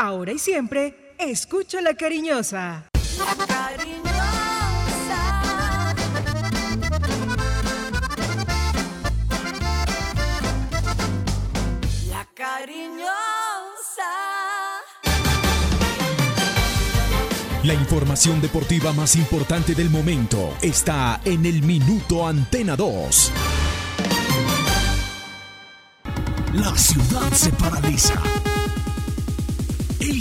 Ahora y siempre, escucho la cariñosa. La cariñosa. La cariñosa. La información deportiva más importante del momento está en el Minuto Antena 2. La ciudad se paraliza.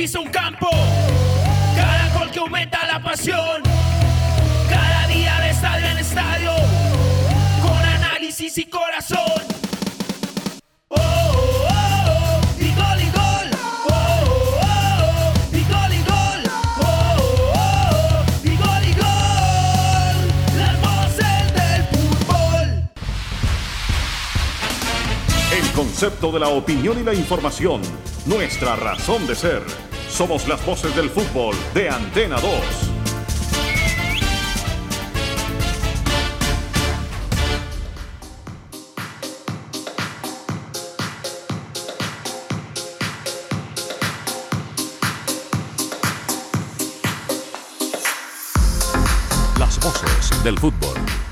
Pisa un campo, cada gol que aumenta la pasión, cada día de estadio en estadio, con análisis y corazón. Oh, oh, oh, y gol y gol. Oh, oh, oh, y gol y gol. Oh, oh, oh, y gol y gol. Las voces del fútbol. El concepto de la opinión y la información. Nuestra razón de ser. Somos las voces del fútbol de Antena 2. Las voces del fútbol.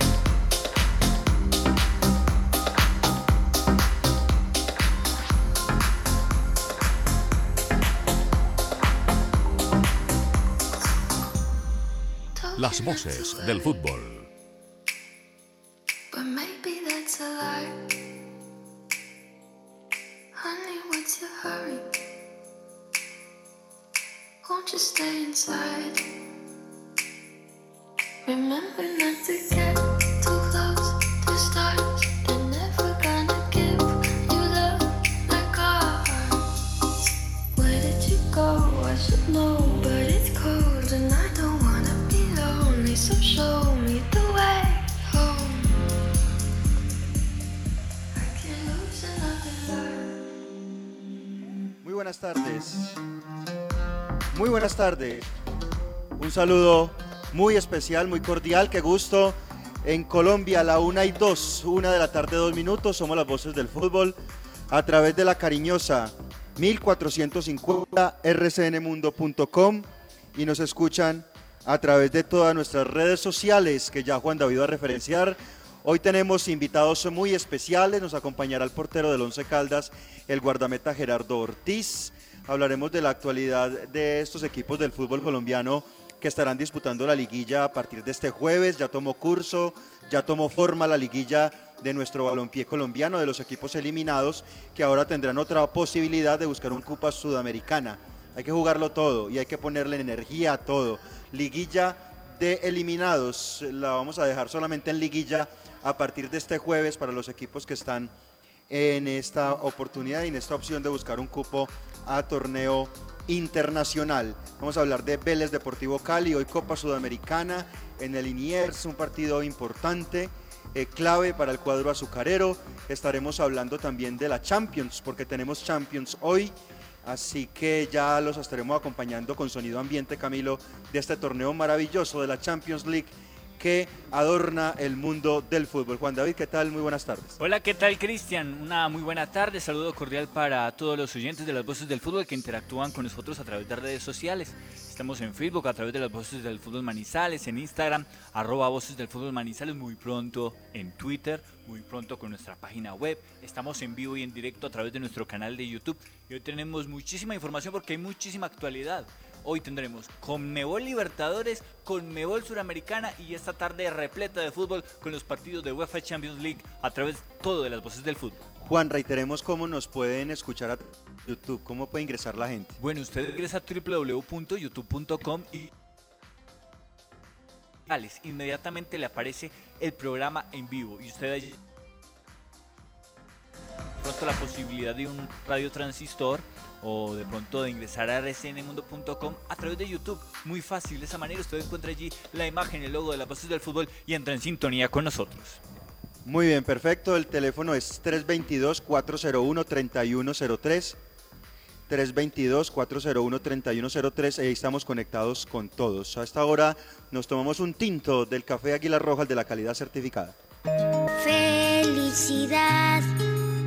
Voces del fútbol. Un saludo muy especial, muy cordial, qué gusto. En Colombia, la una y dos, una de la tarde, dos minutos, somos las voces del fútbol a través de la cariñosa 1450 rcnmundo.com y nos escuchan a través de todas nuestras redes sociales que ya Juan David va a referenciar. Hoy tenemos invitados muy especiales, nos acompañará el portero del Once Caldas, el guardameta Gerardo Ortiz. Hablaremos de la actualidad de estos equipos del fútbol colombiano que estarán disputando la liguilla a partir de este jueves. Ya tomó curso, ya tomó forma la liguilla de nuestro balompié colombiano, de los equipos eliminados, que ahora tendrán otra posibilidad de buscar un Copa Sudamericana. Hay que jugarlo todo y hay que ponerle energía a todo. Liguilla de eliminados, la vamos a dejar solamente en liguilla a partir de este jueves para los equipos que están en esta oportunidad y en esta opción de buscar un cupo a torneo internacional. Vamos a hablar de Vélez Deportivo Cali, hoy Copa Sudamericana en el Iniers, un partido importante, eh, clave para el cuadro azucarero. Estaremos hablando también de la Champions, porque tenemos Champions hoy. Así que ya los estaremos acompañando con sonido ambiente, Camilo, de este torneo maravilloso de la Champions League que adorna el mundo del fútbol. Juan David, ¿qué tal? Muy buenas tardes. Hola, ¿qué tal Cristian? Una muy buena tarde, saludo cordial para todos los oyentes de las voces del fútbol que interactúan con nosotros a través de redes sociales. Estamos en Facebook a través de las voces del fútbol Manizales, en Instagram, arroba voces del fútbol Manizales, muy pronto en Twitter, muy pronto con nuestra página web. Estamos en vivo y en directo a través de nuestro canal de YouTube y hoy tenemos muchísima información porque hay muchísima actualidad. Hoy tendremos Conmebol Libertadores, Conmebol Suramericana y esta tarde repleta de fútbol con los partidos de UEFA Champions League a través todo de las voces del fútbol. Juan, reiteremos cómo nos pueden escuchar a YouTube, cómo puede ingresar la gente. Bueno, usted ingresa a www.youtube.com y inmediatamente le aparece el programa en vivo y usted allí pronto la posibilidad de un radio transistor o de pronto de ingresar a rcnmundo.com a través de YouTube. Muy fácil, de esa manera usted encuentra allí la imagen, el logo de las voces del fútbol y entra en sintonía con nosotros. Muy bien, perfecto. El teléfono es 322-401-3103. 322-401-3103. Ahí estamos conectados con todos. A esta hora nos tomamos un tinto del café Águila Roja, el de la calidad certificada. Felicidad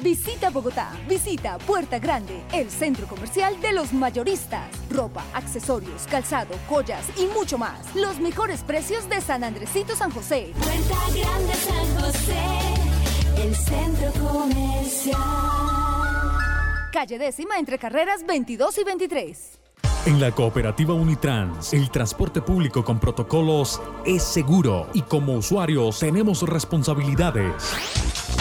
Visita Bogotá, visita Puerta Grande, el centro comercial de los mayoristas. Ropa, accesorios, calzado, joyas y mucho más. Los mejores precios de San Andresito San José. Puerta Grande San José, el centro comercial. Calle décima entre carreras 22 y 23. En la cooperativa Unitrans, el transporte público con protocolos es seguro y como usuarios tenemos responsabilidades.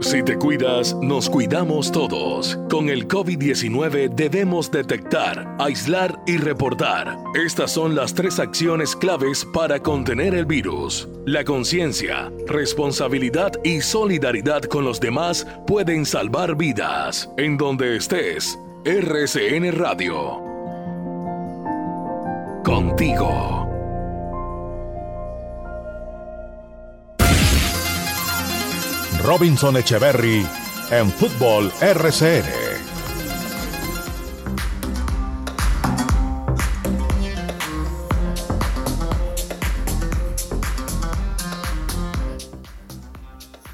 Si te cuidas, nos cuidamos todos. Con el COVID-19 debemos detectar, aislar y reportar. Estas son las tres acciones claves para contener el virus. La conciencia, responsabilidad y solidaridad con los demás pueden salvar vidas. En donde estés, RCN Radio. Contigo. Robinson Echeverry en Fútbol RCN.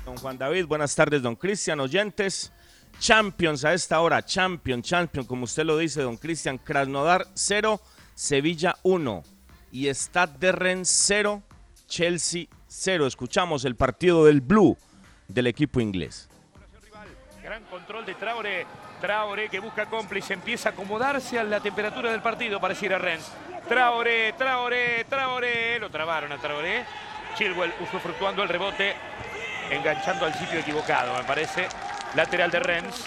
Don Juan David, buenas tardes, don Cristian, oyentes. Champions a esta hora, Champion, Champion, como usted lo dice, don Cristian. Krasnodar 0, Sevilla 1 y Stade de Rennes 0, Chelsea 0. Escuchamos el partido del Blue del equipo inglés. Gran control de Traore. Traore que busca cómplice, empieza a acomodarse a la temperatura del partido, pareciera Rennes. Traore, Traore, Traore. Lo trabaron a Traore. Chilwell usufructuando el rebote, enganchando al sitio equivocado, me parece. Lateral de Rennes.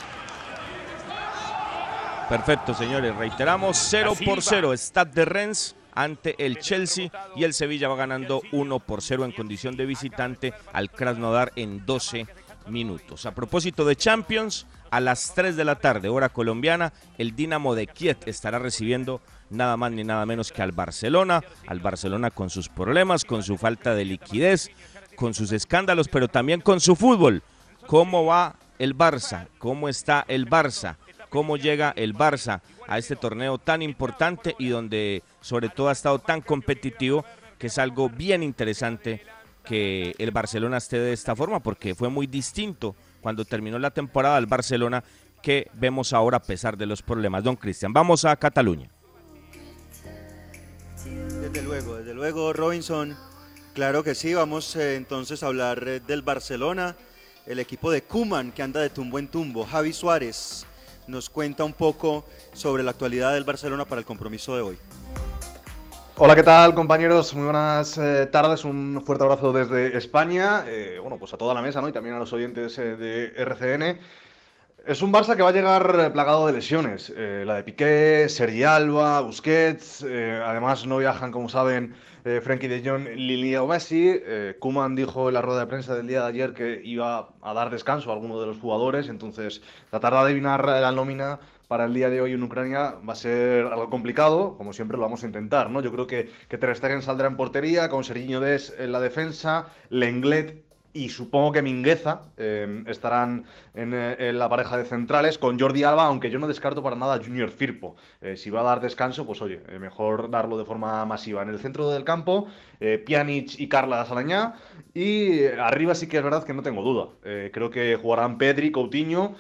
Perfecto, señores. Reiteramos 0 por 0. Stade de Rennes ante el Chelsea y el Sevilla va ganando 1 por 0 en condición de visitante al Krasnodar en 12 minutos. A propósito de Champions, a las 3 de la tarde, hora colombiana, el Dinamo de Kiev estará recibiendo nada más ni nada menos que al Barcelona, al Barcelona con sus problemas, con su falta de liquidez, con sus escándalos, pero también con su fútbol. ¿Cómo va el Barça? ¿Cómo está el Barça? ¿Cómo llega el Barça a este torneo tan importante y donde sobre todo ha estado tan competitivo que es algo bien interesante que el Barcelona esté de esta forma porque fue muy distinto cuando terminó la temporada del Barcelona que vemos ahora a pesar de los problemas. Don Cristian, vamos a Cataluña. Desde luego, desde luego, Robinson. Claro que sí, vamos eh, entonces a hablar eh, del Barcelona, el equipo de Kuman que anda de tumbo en tumbo. Javi Suárez nos cuenta un poco sobre la actualidad del Barcelona para el compromiso de hoy. Hola, ¿qué tal compañeros? Muy buenas eh, tardes, un fuerte abrazo desde España, eh, bueno, pues a toda la mesa, ¿no? Y también a los oyentes eh, de RCN. Es un Barça que va a llegar plagado de lesiones. La de Piqué, Sergi Alba, Busquets. además, no viajan, como saben, Frenkie de Jong, Lili o Messi. Eh, Koeman dijo en la rueda de prensa del día de ayer que iba a dar descanso a alguno de los jugadores. Entonces, tratar de adivinar la nómina para el día de hoy en Ucrania va a ser algo complicado, como siempre lo vamos a intentar, ¿no? Yo creo que, que Ter Stegen saldrá en portería, con Serginho Des en la defensa, Lenglet y supongo que Mingueza eh, estarán en, eh, en la pareja de centrales con Jordi Alba, aunque yo no descarto para nada Junior Firpo. Eh, si va a dar descanso, pues oye, eh, mejor darlo de forma masiva. En el centro del campo, eh, Pjanic y Carla Salañá. Y arriba sí que es verdad que no tengo duda. Creo que jugarán Pedri, Coutinho.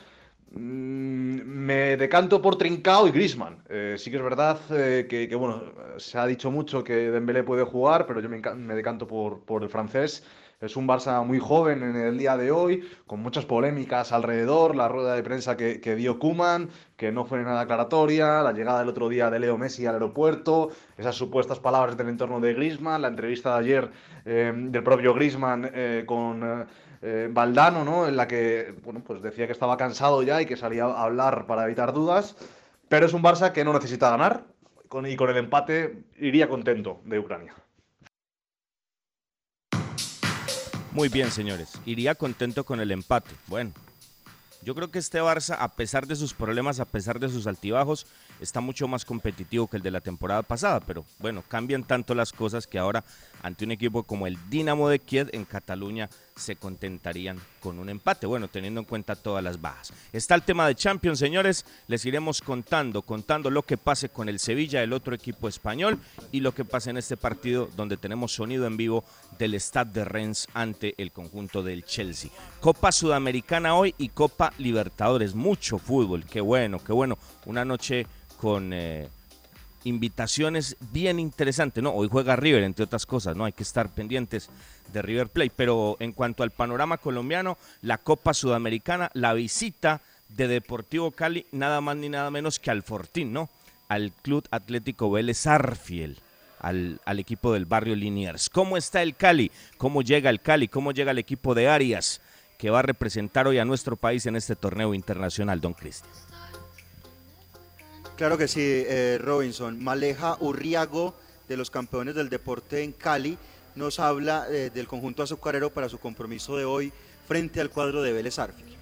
Mm, Me decanto por Trincao y Griezmann. Eh, sí que es verdad que, bueno, se ha dicho mucho que Dembélé puede jugar, pero yo me, me decanto por, por el francés. Es un Barça muy joven en el día de hoy, con muchas polémicas alrededor, la rueda de prensa que, que dio Kuman, que no fue nada aclaratoria, la llegada del otro día de Leo Messi al aeropuerto, esas supuestas palabras del entorno de Griezmann, la entrevista de ayer eh, del propio Griezmann eh, con eh, Valdano, ¿no? En la que, bueno, pues decía que estaba cansado ya y que salía a hablar para evitar dudas, pero es un Barça que no necesita ganar y con el empate iría contento de Ucrania. Muy bien, señores. Iría contento con el empate. Bueno, yo creo que este Barça, a pesar de sus problemas, a pesar de sus altibajos, está mucho más competitivo que el de la temporada pasada. Pero bueno, cambian tanto las cosas que ahora, ante un equipo como el Dinamo de Kiev en Cataluña, se contentarían con un empate. Bueno, teniendo en cuenta todas las bajas. Está el tema de Champions, señores. Les iremos contando, contando lo que pase con el Sevilla, el otro equipo español, y lo que pase en este partido donde tenemos sonido en vivo del Stade de Rennes ante el conjunto del Chelsea. Copa Sudamericana hoy y Copa Libertadores. Mucho fútbol. Qué bueno, qué bueno. Una noche con eh, invitaciones bien interesantes. No, hoy juega River, entre otras cosas, ¿no? Hay que estar pendientes de River Plate. Pero en cuanto al panorama colombiano, la Copa Sudamericana, la visita de Deportivo Cali, nada más ni nada menos que al Fortín, ¿no? Al Club Atlético Vélez Arfiel. Al, al equipo del barrio Liniers. ¿Cómo está el Cali? ¿Cómo llega el Cali? ¿Cómo llega el equipo de Arias que va a representar hoy a nuestro país en este torneo internacional, don Cristian? Claro que sí, eh, Robinson. Maleja Urriago, de los campeones del deporte en Cali, nos habla eh, del conjunto azucarero para su compromiso de hoy frente al cuadro de Vélez Arfiel.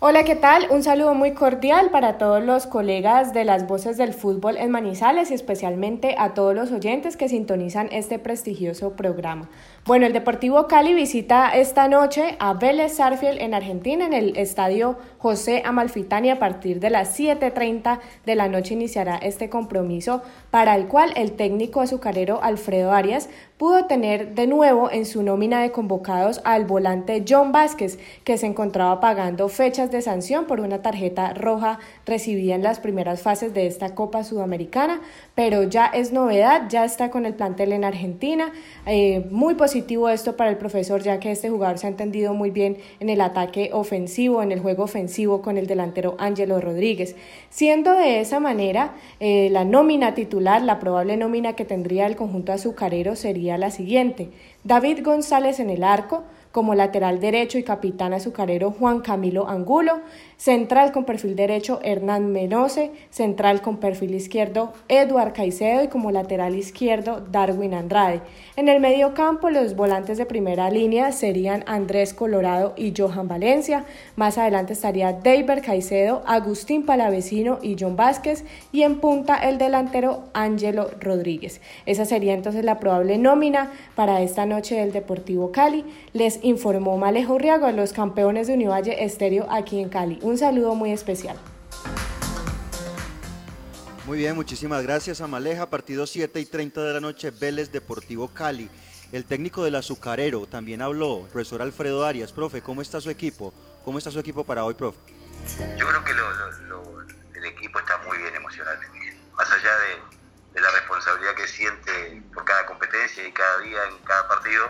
Hola, ¿qué tal? Un saludo muy cordial para todos los colegas de las voces del fútbol en Manizales y especialmente a todos los oyentes que sintonizan este prestigioso programa. Bueno, el Deportivo Cali visita esta noche a Vélez Sarfield en Argentina en el estadio José Amalfitani a partir de las 7.30 de la noche iniciará este compromiso para el cual el técnico azucarero Alfredo Arias pudo tener de nuevo en su nómina de convocados al volante John Vázquez, que se encontraba pagando fechas de sanción por una tarjeta roja recibida en las primeras fases de esta Copa Sudamericana, pero ya es novedad, ya está con el plantel en Argentina. Eh, muy positivo esto para el profesor, ya que este jugador se ha entendido muy bien en el ataque ofensivo, en el juego ofensivo con el delantero Ángelo Rodríguez. Siendo de esa manera, eh, la nómina titular, la probable nómina que tendría el conjunto azucarero sería la siguiente. David González en el arco, como lateral derecho y capitán azucarero Juan Camilo Angulo, central con perfil derecho Hernán Menose, central con perfil izquierdo Eduard Caicedo y como lateral izquierdo Darwin Andrade. En el medio campo los volantes de primera línea serían Andrés Colorado y Johan Valencia, más adelante estaría David Caicedo, Agustín Palavecino y John Vázquez y en punta el delantero Ángelo Rodríguez. Esa sería entonces la probable nómina para esta noche del Deportivo Cali. Les informó Malejo Riago, los campeones de Univalle Estéreo aquí en Cali. Un saludo muy especial. Muy bien, muchísimas gracias Amaleja. Partido 7 y 30 de la noche, Vélez Deportivo Cali. El técnico del azucarero también habló, profesor Alfredo Arias. Profe, ¿cómo está su equipo? ¿Cómo está su equipo para hoy, profe? Yo creo que lo- lo- lo- el equipo está muy bien emocionalmente. Más allá de, de la responsabilidad que siente por cada competencia y cada día en cada partido,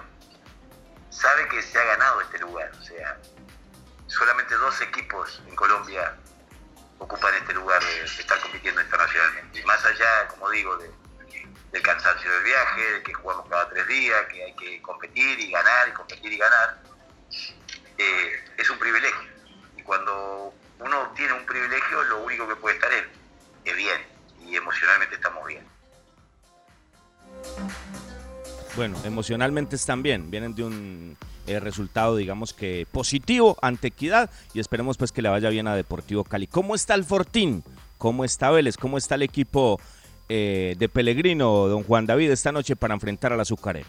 sabe que se ha ganado este lugar. O sea, solamente dos equipos en Colombia ocupan este lugar de, estar compitiendo internacionalmente. Y más allá, como digo, del cansancio del viaje, de que jugamos cada tres días, que hay que competir y ganar y competir y ganar, eh, es un privilegio. Y cuando uno obtiene un privilegio, lo único que puede estar es bien y emocionalmente estamos bien. Bueno, emocionalmente están bien, vienen de un eh, resultado, digamos que positivo ante Equidad y esperemos pues que le vaya bien a Deportivo Cali. ¿Cómo está el Fortín? ¿Cómo está Vélez? ¿Cómo está el equipo eh, de Pellegrino, don Juan David, esta noche para enfrentar al Azucarero?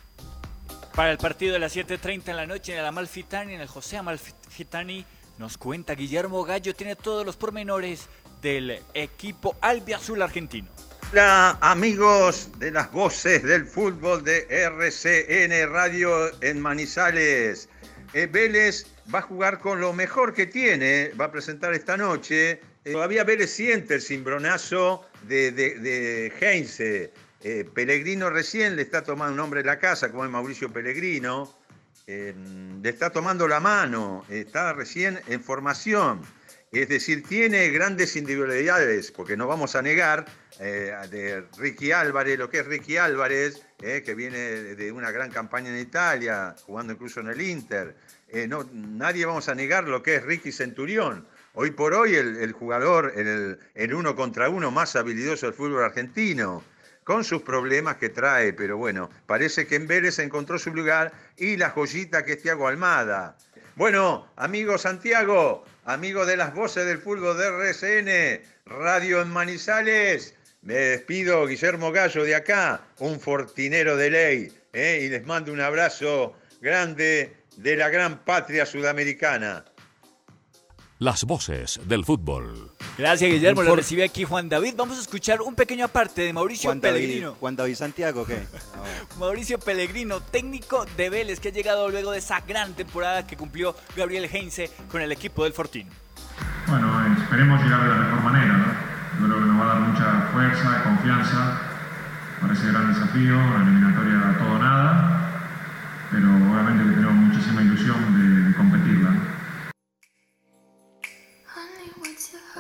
Para el partido de las 7.30 en la noche en el Amalfitani, en el José Amalfitani, nos cuenta Guillermo Gallo, tiene todos los pormenores del equipo albiazul argentino. Hola amigos de las voces del fútbol de RCN Radio en Manizales. Eh, Vélez va a jugar con lo mejor que tiene, va a presentar esta noche. Eh, todavía Vélez siente el cimbronazo de, de, de Heinze. Eh, Pellegrino recién le está tomando nombre en la casa, como es Mauricio Pellegrino. Eh, le está tomando la mano, está recién en formación. Es decir, tiene grandes individualidades, porque no vamos a negar eh, de Ricky Álvarez, lo que es Ricky Álvarez, eh, que viene de una gran campaña en Italia, jugando incluso en el Inter. Eh, no, nadie vamos a negar lo que es Ricky Centurión. Hoy por hoy el, jugador, el, el uno contra uno más habilidoso del fútbol argentino con sus problemas que trae, pero bueno, parece que en Vélez encontró su lugar y la joyita que es Tiago Almada. Bueno, amigo Santiago, amigo de las voces del fútbol de RCN, Radio en Manizales, me despido, Guillermo Gallo de acá, un fortinero de ley, ¿eh? y les mando un abrazo grande de la gran patria sudamericana. Las voces del fútbol. Gracias, Guillermo. Lo recibe aquí Juan David. Vamos a escuchar un pequeño aparte de Mauricio Juan David, Pellegrino. Juan David Santiago, ¿qué? Mauricio Pellegrino, técnico de Vélez, que ha llegado luego de esa gran temporada que cumplió Gabriel Heinze con el equipo del Fortín. Bueno, esperemos llegar de la mejor manera, ¿no? Yo creo que nos va a dar mucha fuerza, confianza para ese gran desafío, la eliminatoria todo o nada, pero obviamente que tenemos muchísima ilusión de, de competirla.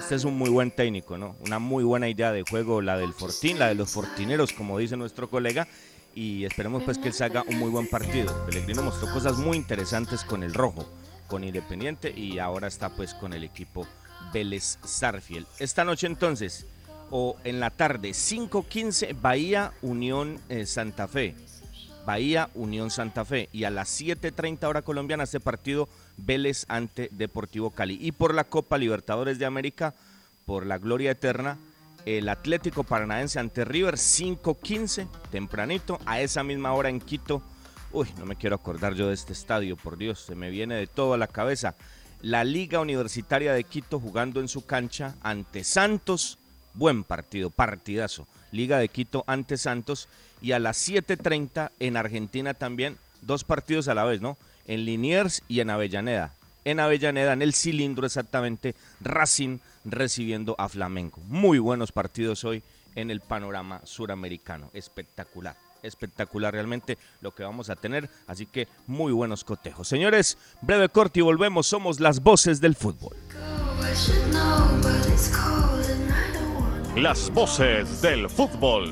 Este es un muy buen técnico, ¿no? Una muy buena idea de juego, la del Fortín, la de los Fortineros, como dice nuestro colega. Y esperemos pues que él haga un muy buen partido. Pellegrino mostró cosas muy interesantes con el rojo, con Independiente y ahora está pues con el equipo Vélez Sarfield. Esta noche entonces, o en la tarde, 5.15, Bahía Unión eh, Santa Fe. Bahía Unión Santa Fe. Y a las 7.30 hora colombiana este partido Vélez ante Deportivo Cali. Y por la Copa Libertadores de América, por la gloria eterna, el Atlético Paranaense ante River 5.15, tempranito, a esa misma hora en Quito. Uy, no me quiero acordar yo de este estadio, por Dios, se me viene de todo a la cabeza. La Liga Universitaria de Quito jugando en su cancha ante Santos. Buen partido, partidazo. Liga de Quito ante Santos. Y a las 7.30 en Argentina también, dos partidos a la vez, ¿no? En Liniers y en Avellaneda. En Avellaneda, en el cilindro exactamente, Racing recibiendo a Flamengo. Muy buenos partidos hoy en el panorama suramericano. Espectacular, espectacular realmente lo que vamos a tener. Así que muy buenos cotejos. Señores, breve corte y volvemos. Somos las voces del fútbol. Las voces del fútbol.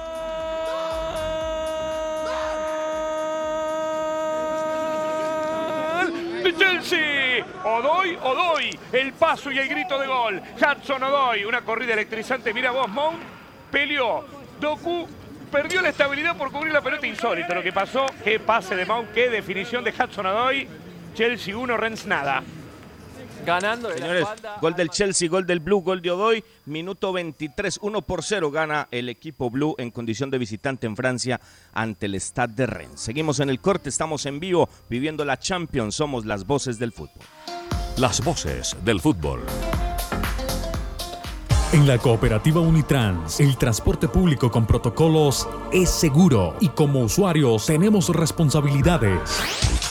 Chelsea. Odoy, Odoy, el paso y el grito de gol. Hudson Odoy, una corrida electrizante. Mira vos, Mount peleó. Doku perdió la estabilidad por cubrir la pelota insólito. Lo que pasó, qué pase de Mount, qué definición de Hudson Odoy. Chelsea 1, Rennes nada. Ganando de la espalda. gol del Chelsea, gol del Blue, gol de Odoy, minuto 23, 1 por 0 gana el equipo Blue en condición de visitante en Francia ante el Stade de Rennes. Seguimos en el corte, estamos en vivo, viviendo la Champions, somos las voces del fútbol. Las voces del fútbol. En la cooperativa Unitrans, el transporte público con protocolos es seguro y como usuarios tenemos responsabilidades.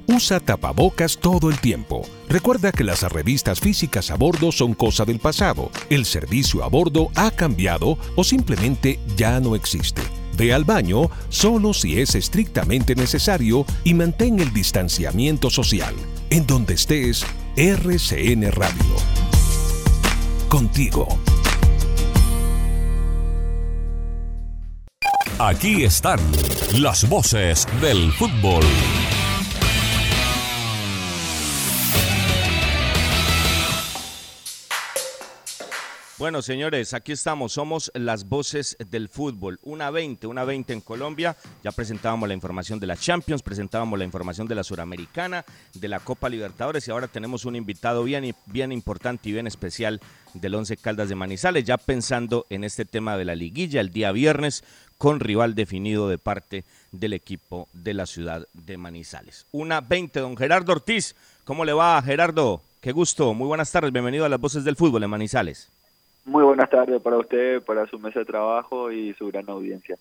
usa tapabocas todo el tiempo. Recuerda que las revistas físicas a bordo son cosa del pasado. El servicio a bordo ha cambiado o simplemente ya no existe. Ve al baño solo si es estrictamente necesario y mantén el distanciamiento social. En donde estés, RCN Radio. Contigo. Aquí están las voces del fútbol. Bueno, señores, aquí estamos. Somos las voces del fútbol. Una 20, una 20 en Colombia. Ya presentábamos la información de la Champions, presentábamos la información de la Suramericana, de la Copa Libertadores y ahora tenemos un invitado bien, bien importante y bien especial del Once Caldas de Manizales, ya pensando en este tema de la liguilla el día viernes con rival definido de parte del equipo de la ciudad de Manizales. Una 20, don Gerardo Ortiz. ¿Cómo le va, Gerardo? Qué gusto. Muy buenas tardes. Bienvenido a las voces del fútbol en Manizales. Muy buenas tardes para usted, para su mesa de trabajo y su gran audiencia.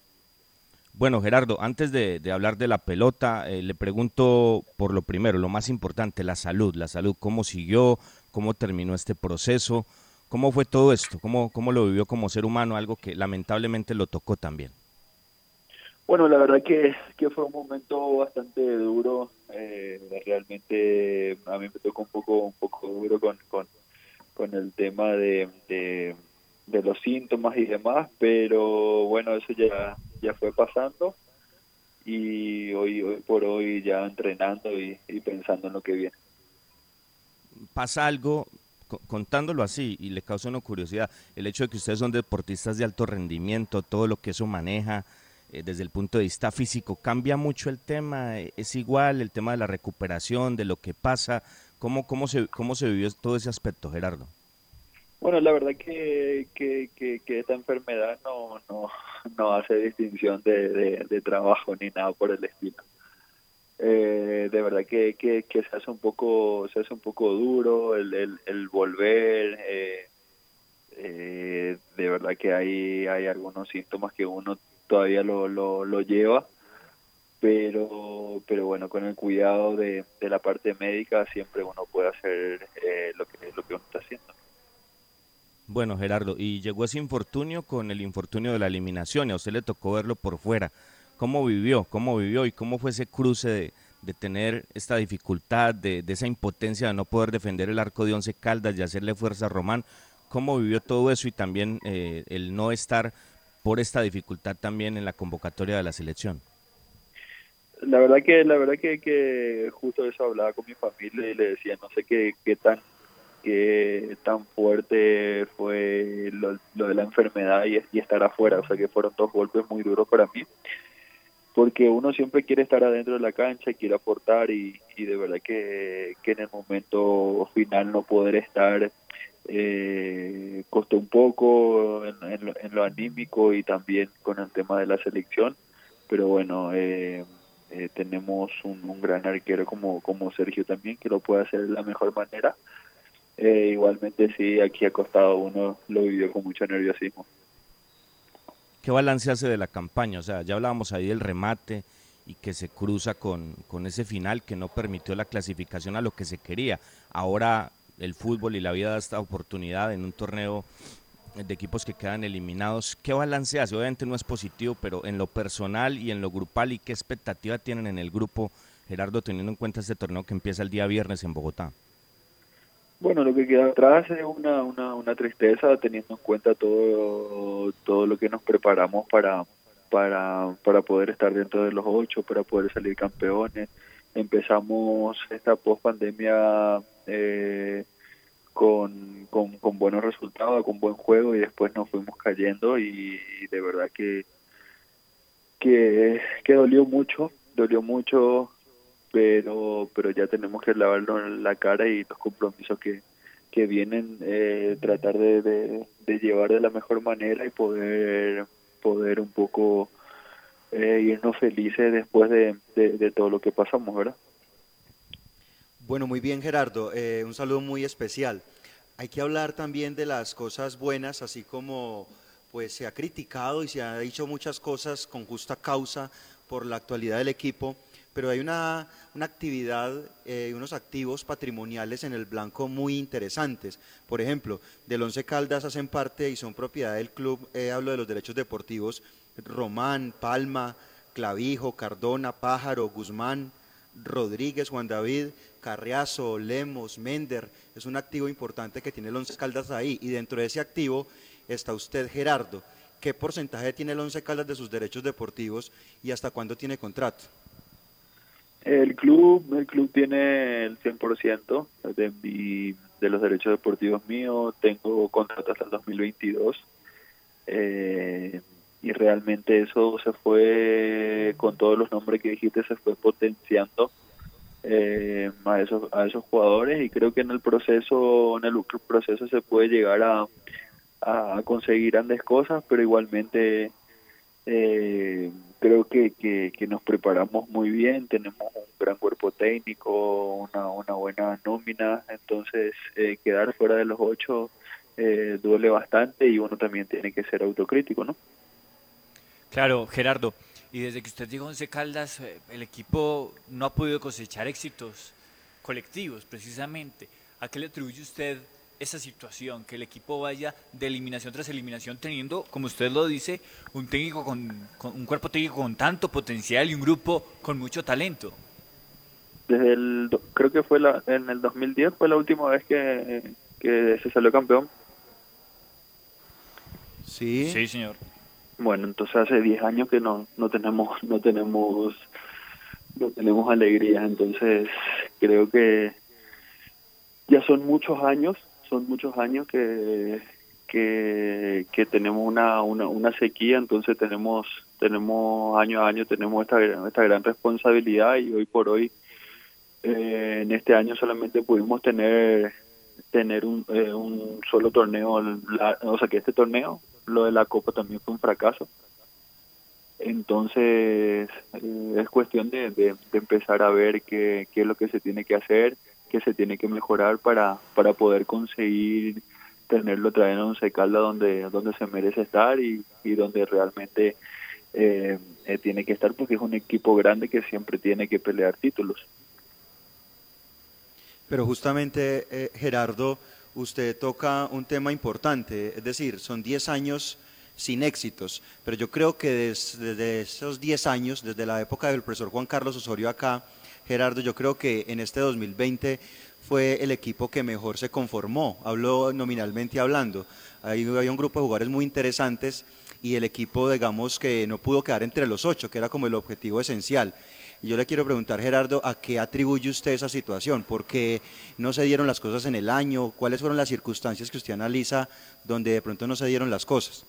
Bueno, Gerardo, antes de, de hablar de la pelota, eh, le pregunto por lo primero, lo más importante, la salud. La salud, ¿cómo siguió? ¿Cómo terminó este proceso? ¿Cómo fue todo esto? ¿Cómo, cómo lo vivió como ser humano? Algo que lamentablemente lo tocó también. Bueno, la verdad que, que fue un momento bastante duro. Eh, realmente a mí me tocó un poco un poco duro con, con, con el tema de, de, los síntomas y demás, pero bueno, eso ya, ya fue pasando y hoy, hoy por hoy ya entrenando y, pensando en lo que viene. Pasa algo, co- contándolo así, y le causa una curiosidad, el hecho de que ustedes son deportistas de alto rendimiento, todo lo que eso maneja eh, desde el punto de vista físico, ¿cambia mucho el tema? ¿Es igual el tema de la recuperación, de lo que pasa? ¿Cómo, cómo, se, cómo se vivió todo ese aspecto, Gerardo? Bueno, la verdad que, que, esta enfermedad no, no, no hace distinción de, trabajo ni nada por el estilo. Eh, de verdad que, que, se hace un poco se hace un poco duro el, volver eh, eh, de verdad que hay hay algunos síntomas que uno todavía lo, lo lleva pero pero bueno con el cuidado de, de la parte médica siempre uno puede hacer eh, lo que lo que uno está haciendo Bueno, Gerardo, y llegó ese infortunio con el infortunio de la eliminación y a usted le tocó verlo por fuera. ¿Cómo vivió? ¿Cómo vivió? ¿Y cómo fue ese cruce de, tener esta dificultad, de, de esa impotencia de no poder defender el arco de Once Caldas y hacerle fuerza a Román? ¿Cómo vivió todo eso y también eh, el no estar por esta dificultad también en la convocatoria de la selección? La verdad que la verdad que, que justo eso hablaba con mi familia y le decía no sé qué qué tan qué tan fuerte fue lo, lo de la enfermedad y, y estar afuera. O sea que fueron dos golpes muy duros para mí porque uno siempre quiere estar adentro de la cancha quiere aportar y, y de verdad que, que en el momento final no poder estar eh, costó un poco en, en, lo, en lo anímico y también con el tema de la selección. Pero bueno eh, eh, tenemos un, un, gran arquero como, como Sergio también que lo puede hacer de la mejor manera. Eh, igualmente sí, aquí acostado uno lo vivió con mucho nerviosismo. ¿Qué balance hace de la campaña? O sea, ya hablábamos ahí del remate y que se cruza con, con ese final que no permitió la clasificación a lo que se quería. Ahora el fútbol y la vida da esta oportunidad en un torneo de equipos que quedan eliminados. ¿Qué balance hace? Obviamente no es positivo, pero en lo personal y en lo grupal, ¿y qué expectativa tienen en el grupo, Gerardo, teniendo en cuenta este torneo que empieza el día viernes en Bogotá? Bueno, lo que queda atrás es una, una, una tristeza teniendo en cuenta todo, todo lo que nos preparamos para, para, para poder estar dentro de los ocho, para poder salir campeones. Empezamos esta post pandemia eh, con, con, buenos resultados, con buen juego y después nos fuimos cayendo y, de verdad que, que, que dolió mucho, dolió mucho, pero pero ya tenemos que lavarlo en la cara y los compromisos que, que vienen eh, tratar de, de, de llevar de la mejor manera y poder poder un poco eh, irnos felices después de, de, de todo lo que pasamos, ¿verdad? Bueno, muy bien Gerardo, eh, un saludo muy especial. Hay que hablar también de las cosas buenas, así como pues se ha criticado y se ha dicho muchas cosas con justa causa por la actualidad del equipo, pero hay una, una actividad, eh, unos activos patrimoniales en el blanco muy interesantes. Por ejemplo, del Once Caldas hacen parte y son propiedad del club, eh, hablo de los derechos deportivos, Román, Palma, Clavijo, Cardona, Pájaro, Guzmán, Rodríguez, Juan David, Carriazo, Lemos, Mender, es un activo importante que tiene el Once Caldas ahí y dentro de ese activo está usted Gerardo. ¿Qué porcentaje tiene el Once Caldas de sus derechos deportivos y hasta cuándo tiene contrato? El club, el club tiene el 100% de, mi, de los derechos deportivos míos, tengo contrato hasta el 2022 eh, y realmente eso se fue, con todos los nombres que dijiste, se fue potenciando eh, a, esos, a esos jugadores y creo que en el proceso, en el proceso se puede llegar a, a conseguir grandes cosas, pero igualmente eh, creo que, que, que, nos preparamos muy bien, tenemos un gran cuerpo técnico, una, una buena nómina, entonces eh, quedar fuera de los ocho eh, duele bastante y uno también tiene que ser autocrítico, ¿no? Claro, Gerardo, y desde que usted llegó a Once Caldas, eh, el equipo no ha podido cosechar éxitos colectivos, precisamente. ¿A qué le atribuye usted esa situación, que el equipo vaya de eliminación tras eliminación teniendo, como usted lo dice, un técnico con, con, un cuerpo técnico con tanto potencial y un grupo con mucho talento. Desde el, creo que fue la, en el 2010 fue la última vez que, que se salió campeón. Sí. Sí, señor. Bueno, entonces hace 10 años que no no tenemos no tenemos no tenemos alegría, entonces creo que ya son muchos años son muchos años que que, tenemos una, una, una sequía, entonces tenemos tenemos año a año tenemos esta, esta gran responsabilidad. Y hoy por hoy eh, en este año solamente pudimos tener tener un, eh, un solo torneo, o sea que este torneo, lo de la Copa también fue un fracaso. Entonces eh, es cuestión de, de, empezar a ver qué, qué es lo que se tiene que hacer que se tiene que mejorar para, para poder conseguir tenerlo otra vez en Once Caldas donde, donde se merece estar y, y donde realmente eh, eh, tiene que estar porque es un equipo grande que siempre tiene que pelear títulos. Pero justamente, Gerardo, usted toca un tema importante, es decir, son 10 años sin éxitos, pero yo creo que desde, esos 10 años, desde la época del profesor Juan Carlos Osorio acá, Gerardo, yo creo que en este 2020 fue el equipo que mejor se conformó, hablo nominalmente hablando. Ahí había un grupo de jugadores muy interesantes y el equipo, digamos, que no pudo quedar entre los ocho, que era como el objetivo esencial. Yo le quiero preguntar, Gerardo, ¿a qué atribuye usted esa situación? ¿Por qué no se dieron las cosas en el año? ¿Cuáles fueron las circunstancias que usted analiza donde de pronto no se dieron las cosas?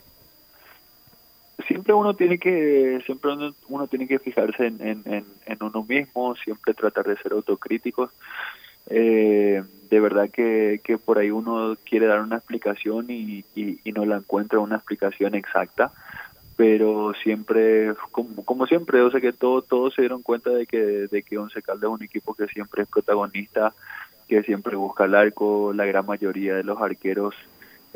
siempre uno tiene que siempre uno, tiene que fijarse en, en, uno mismo siempre tratar de ser autocríticos eh, de verdad que, que por ahí uno quiere dar una explicación y, y, y, no la encuentra una explicación exacta pero siempre como, como siempre o sea que todos todos se dieron cuenta de que de que Once Caldas es un equipo que siempre es protagonista que siempre busca el arco la gran mayoría de los arqueros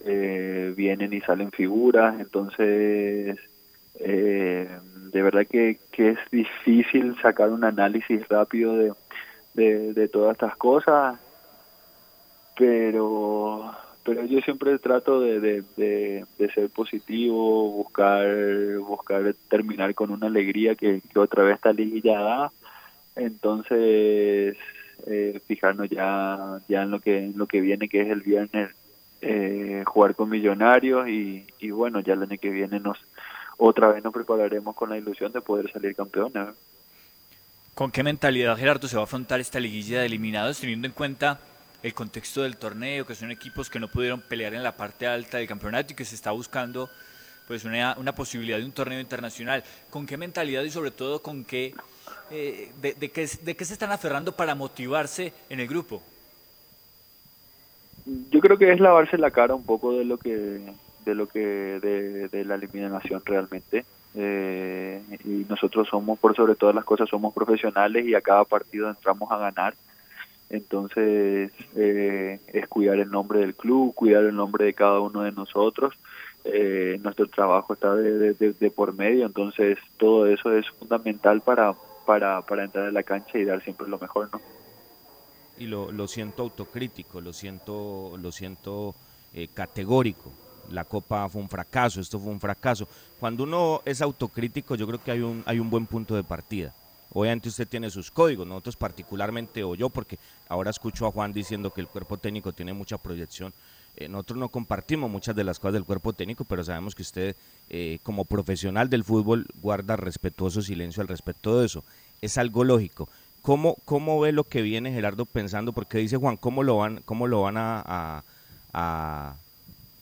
eh, vienen y salen figuras entonces eh, de verdad que, que es difícil sacar un análisis rápido de, de todas estas cosas, pero pero yo siempre trato de, de, de, ser positivo, buscar buscar terminar con una alegría que, que otra vez esta liguilla da, entonces eh, fijarnos ya ya en lo que en lo que viene que es el viernes eh, jugar con Millonarios y, y bueno ya el año que viene nos otra vez nos prepararemos con la ilusión de poder salir campeones. ¿Con qué mentalidad Gerardo se va a afrontar esta liguilla de eliminados teniendo en cuenta el contexto del torneo, que son equipos que no pudieron pelear en la parte alta del campeonato y que se está buscando pues una, una posibilidad de un torneo internacional? ¿Con qué mentalidad y sobre todo con qué, eh, de, de, qué, de qué se están aferrando para motivarse en el grupo? Yo creo que es lavarse la cara un poco de lo que de lo que de, de la eliminación realmente. Eh, y nosotros somos, por sobre todas las cosas, somos profesionales y a cada partido entramos a ganar. Entonces, eh, es cuidar el nombre del club, cuidar el nombre de cada uno de nosotros. Eh, nuestro trabajo está de, por medio, entonces todo eso es fundamental para, para, para entrar a la cancha y dar siempre lo mejor, ¿no? y lo, lo siento autocrítico, lo siento, lo siento eh, categórico. La Copa fue un fracaso, esto fue un fracaso. Cuando uno es autocrítico, yo creo que hay un, hay un buen punto de partida. Obviamente usted tiene sus códigos, nosotros particularmente, o yo, porque ahora escucho a Juan diciendo que el cuerpo técnico tiene mucha proyección. Eh, nosotros no compartimos muchas de las cosas del cuerpo técnico, pero sabemos que usted, eh, como profesional del fútbol, guarda respetuoso silencio al respecto de eso. Es algo lógico. ¿Cómo, ¿Cómo ve lo que viene Gerardo pensando? Porque dice Juan, ¿cómo lo van, cómo lo van a, a-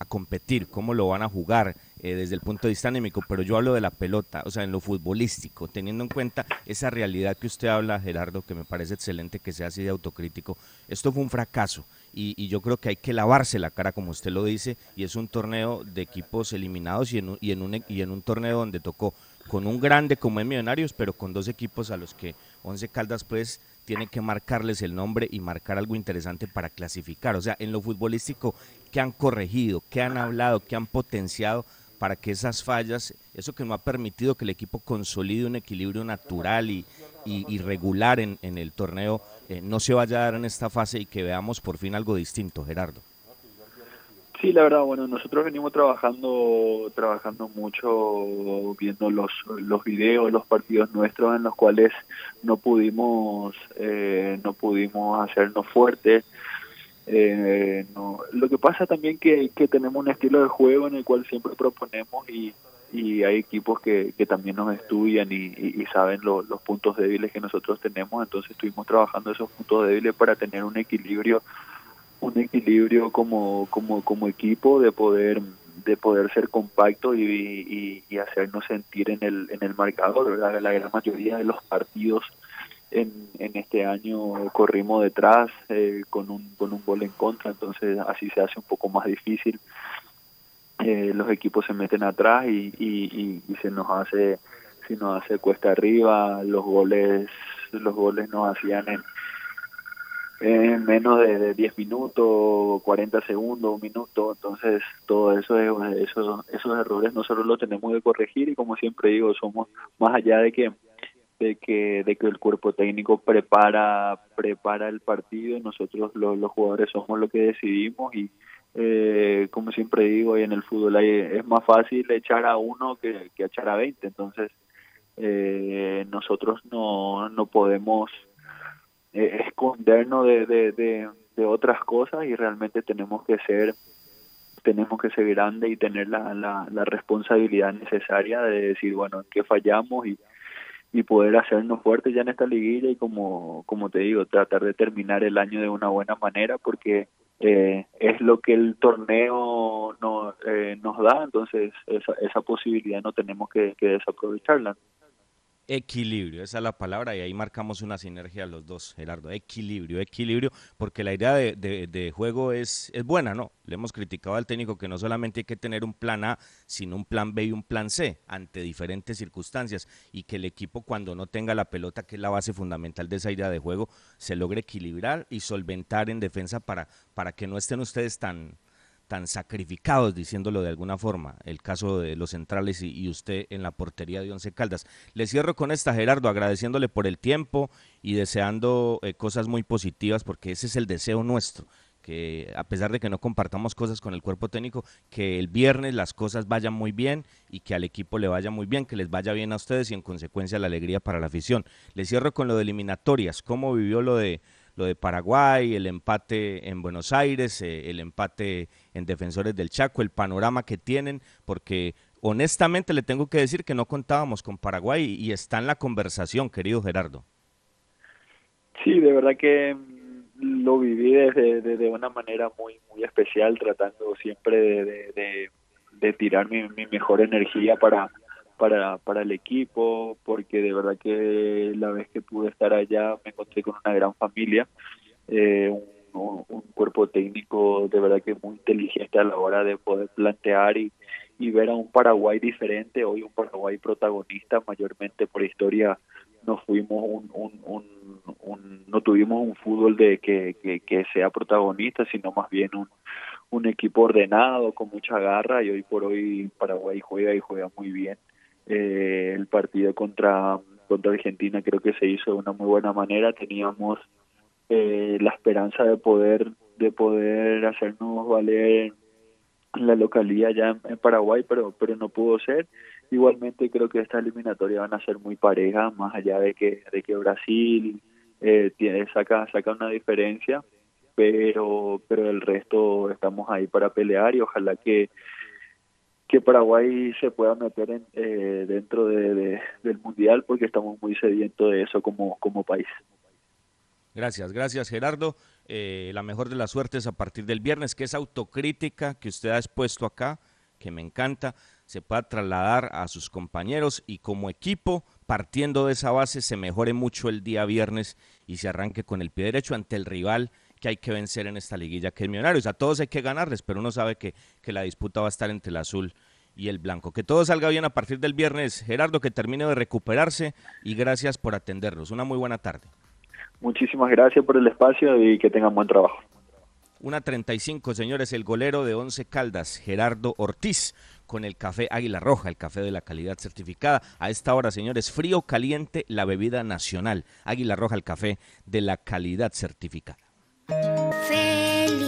competir? ¿Cómo lo van a jugar eh, desde el punto de vista anímico? Pero yo hablo de la pelota, o sea, en lo futbolístico, teniendo en cuenta esa realidad que usted habla, Gerardo, que me parece excelente que sea así de autocrítico. Esto fue un fracaso y, yo creo que hay que lavarse la cara, como usted lo dice, y es un torneo de equipos eliminados y en un, y en un, y en un torneo donde tocó con un grande como es Millonarios, pero con dos equipos a los que Once Caldas pues tiene que marcarles el nombre y marcar algo interesante para clasificar. O sea, en lo futbolístico, ¿qué han corregido? ¿Qué han hablado? ¿Qué han potenciado para que esas fallas, eso que no ha permitido que el equipo consolide un equilibrio natural y, y- regular en, en el torneo, eh, no se vaya a dar en esta fase y que veamos por fin algo distinto, Gerardo? Sí, la verdad, bueno, nosotros venimos trabajando trabajando mucho viendo los los videos, los partidos nuestros en los cuales no pudimos eh, no pudimos hacernos fuertes. Eh, no. Lo que pasa también que, que tenemos un estilo de juego en el cual siempre proponemos y, y hay equipos que, que también nos estudian y, saben lo- los puntos débiles que nosotros tenemos, entonces estuvimos trabajando esos puntos débiles para tener un equilibrio un equilibrio como, como, equipo de poder de poder ser compacto y, y, hacernos sentir en el, en el marcador. La gran mayoría de los partidos en, en este año corrimos detrás eh, con, un, con un gol en contra, entonces así se hace un poco más difícil. Eh, los equipos se meten atrás y, y, se nos hace se nos hace cuesta arriba los goles los goles nos hacían en, en menos de, de 10 minutos, 40 segundos, un minuto, entonces todo eso es, eso, esos errores nosotros los tenemos que corregir y como siempre digo, somos más allá de que de que de que el cuerpo técnico prepara prepara el partido, nosotros los, los jugadores somos los que decidimos y eh, como siempre digo, y en el fútbol hay- es más fácil echar a uno que, que echar a 20, entonces eh, nosotros no, no podemos eh, escondernos de, de, de, de otras cosas y realmente tenemos que ser tenemos que ser grandes y tener la, la, la responsabilidad necesaria de decir bueno en qué fallamos y, y poder hacernos fuertes ya en esta liguilla y como como te digo tratar de terminar el año de una buena manera porque eh, es lo que el torneo no, eh, nos da entonces esa, esa posibilidad no tenemos que, que desaprovecharla Equilibrio, esa es la palabra y ahí marcamos una sinergia los dos, Gerardo. Equilibrio, equilibrio, porque la idea de, juego es, es buena, ¿no? Le hemos criticado al técnico que no solamente hay que tener un plan A, sino un plan B y un plan C ante diferentes circunstancias y que el equipo cuando no tenga la pelota, que es la base fundamental de esa idea de juego, se logre equilibrar y solventar en defensa para, para que no estén ustedes tan, tan sacrificados, diciéndolo de alguna forma, el caso de los centrales y, usted en la portería de Once Caldas. Le cierro con esta, Gerardo, agradeciéndole por el tiempo y deseando eh, cosas muy positivas, porque ese es el deseo nuestro, que a pesar de que no compartamos cosas con el cuerpo técnico, que el viernes las cosas vayan muy bien y que al equipo le vaya muy bien, que les vaya bien a ustedes y en consecuencia la alegría para la afición. Le cierro con lo de eliminatorias, ¿cómo vivió lo de lo de Paraguay, el empate en Buenos Aires, eh, el empate en Defensores del Chaco, el panorama que tienen, porque honestamente le tengo que decir que no contábamos con Paraguay y, está en la conversación, querido Gerardo. Sí, de verdad que mm, lo viví desde, de, de una manera muy muy especial, tratando siempre de, tirar mi mejor energía para, para, para el equipo, porque de verdad que la vez que pude estar allá me encontré con una gran familia, eh, un, cuerpo técnico de verdad que muy inteligente a la hora de poder plantear y, y ver a un Paraguay diferente, hoy un Paraguay protagonista, mayormente por historia no fuimos un, un, un, no tuvimos un fútbol de que, que, que sea protagonista, sino más bien un, un equipo ordenado, con mucha garra y hoy por hoy Paraguay juega y juega muy bien. Eh, el partido contra, contra Argentina creo que se hizo de una muy buena manera, teníamos eh, la esperanza de poder de poder hacernos valer la localidad ya en, Paraguay, pero pero no pudo ser. Igualmente creo que esta eliminatoria van a ser muy parejas, más allá de que de que Brasil eh, tiene saca saca una diferencia, pero pero el resto estamos ahí para pelear y ojalá que que Paraguay se pueda meter en, eh, dentro de, de- del mundial porque estamos muy sedientos de eso como como país. Gracias, gracias Gerardo. Eh, la mejor de las suertes a partir del viernes, que esa autocrítica que usted ha expuesto acá, que me encanta, se pueda trasladar a sus compañeros y como equipo, partiendo de esa base, se mejore mucho el día viernes y se arranque con el pie derecho ante el rival que hay que vencer en esta liguilla, que es Millonarios. A todos hay que ganarles, pero uno sabe que, que la disputa va a estar entre el azul y el blanco. Que todo salga bien a partir del viernes. Gerardo, que termine de recuperarse y gracias por atendernos. Una muy buena tarde. Muchísimas gracias por el espacio y que tengan buen trabajo. Una 35, señores, el golero de Once Caldas, Gerardo Ortiz, con el café Águila Roja, el café de la calidad certificada. A esta hora, señores, frío caliente, la bebida nacional. Águila Roja, el café de la calidad certificada.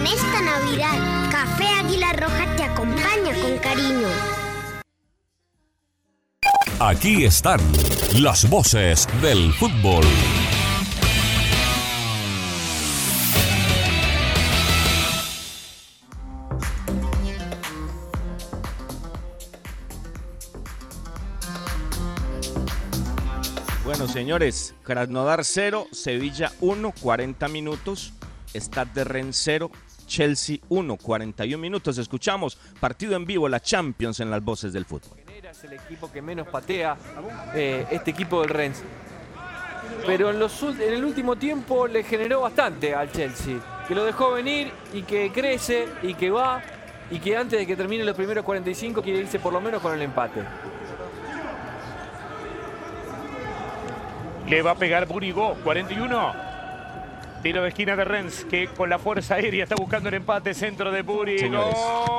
En esta Navidad, Café Águila Roja te acompaña con cariño. Aquí están las voces del fútbol. Bueno, señores, Krasnodar 0, Sevilla 1, 40 minutos. Stade de Rennes 0, Chelsea 1, 41 minutos. Escuchamos partido en vivo, la Champions en las voces del fútbol. Es el equipo que menos patea eh, este equipo del Rennes. Pero en, los, en el último tiempo le generó bastante al Chelsea. Que lo dejó venir y que crece y que va y que antes de que termine los primeros 45 quiere irse por lo menos con el empate. Le va a pegar Burigó, 41. Tiro de esquina de Rennes, que con la fuerza aérea está buscando el empate. Centro de Burigó. Señores,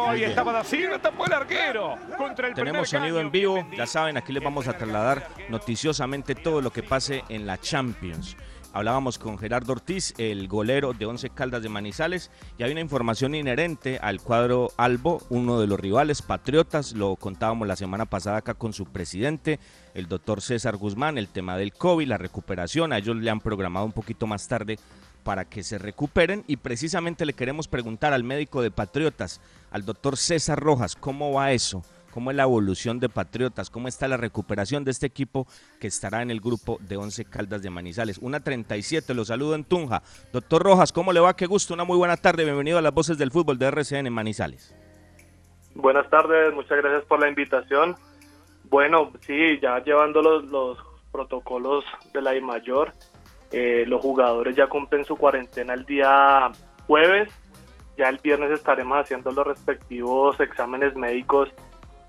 muy Y estaba da Silva, tapó el arquero. Contra el Tenemos sonido caño. en vivo, ya saben, aquí les vamos a trasladar noticiosamente todo lo que pase en la Champions. Hablábamos con Gerardo Ortiz, el golero de Once Caldas de Manizales, y hay una información inherente al cuadro Albo, uno de los rivales patriotas, lo contábamos la semana pasada acá con su presidente, el doctor César Guzmán, el tema del COVID, la recuperación, a ellos le han programado un poquito más tarde para que se recuperen y precisamente le queremos preguntar al médico de Patriotas, al doctor César Rojas, ¿cómo va eso? ¿Cómo es la evolución de Patriotas? ¿Cómo está la recuperación de este equipo que estará en el grupo de 11 Caldas de Manizales? Una 37, lo saludo en Tunja. Doctor Rojas, ¿cómo le va? Qué gusto, una muy buena tarde. Bienvenido a las voces del fútbol de RCN en Manizales. Buenas tardes, muchas gracias por la invitación. Bueno, sí, ya llevando los, los protocolos de la I mayor, eh, los jugadores ya cumplen su cuarentena el día jueves. Ya el viernes estaremos haciendo los respectivos exámenes médicos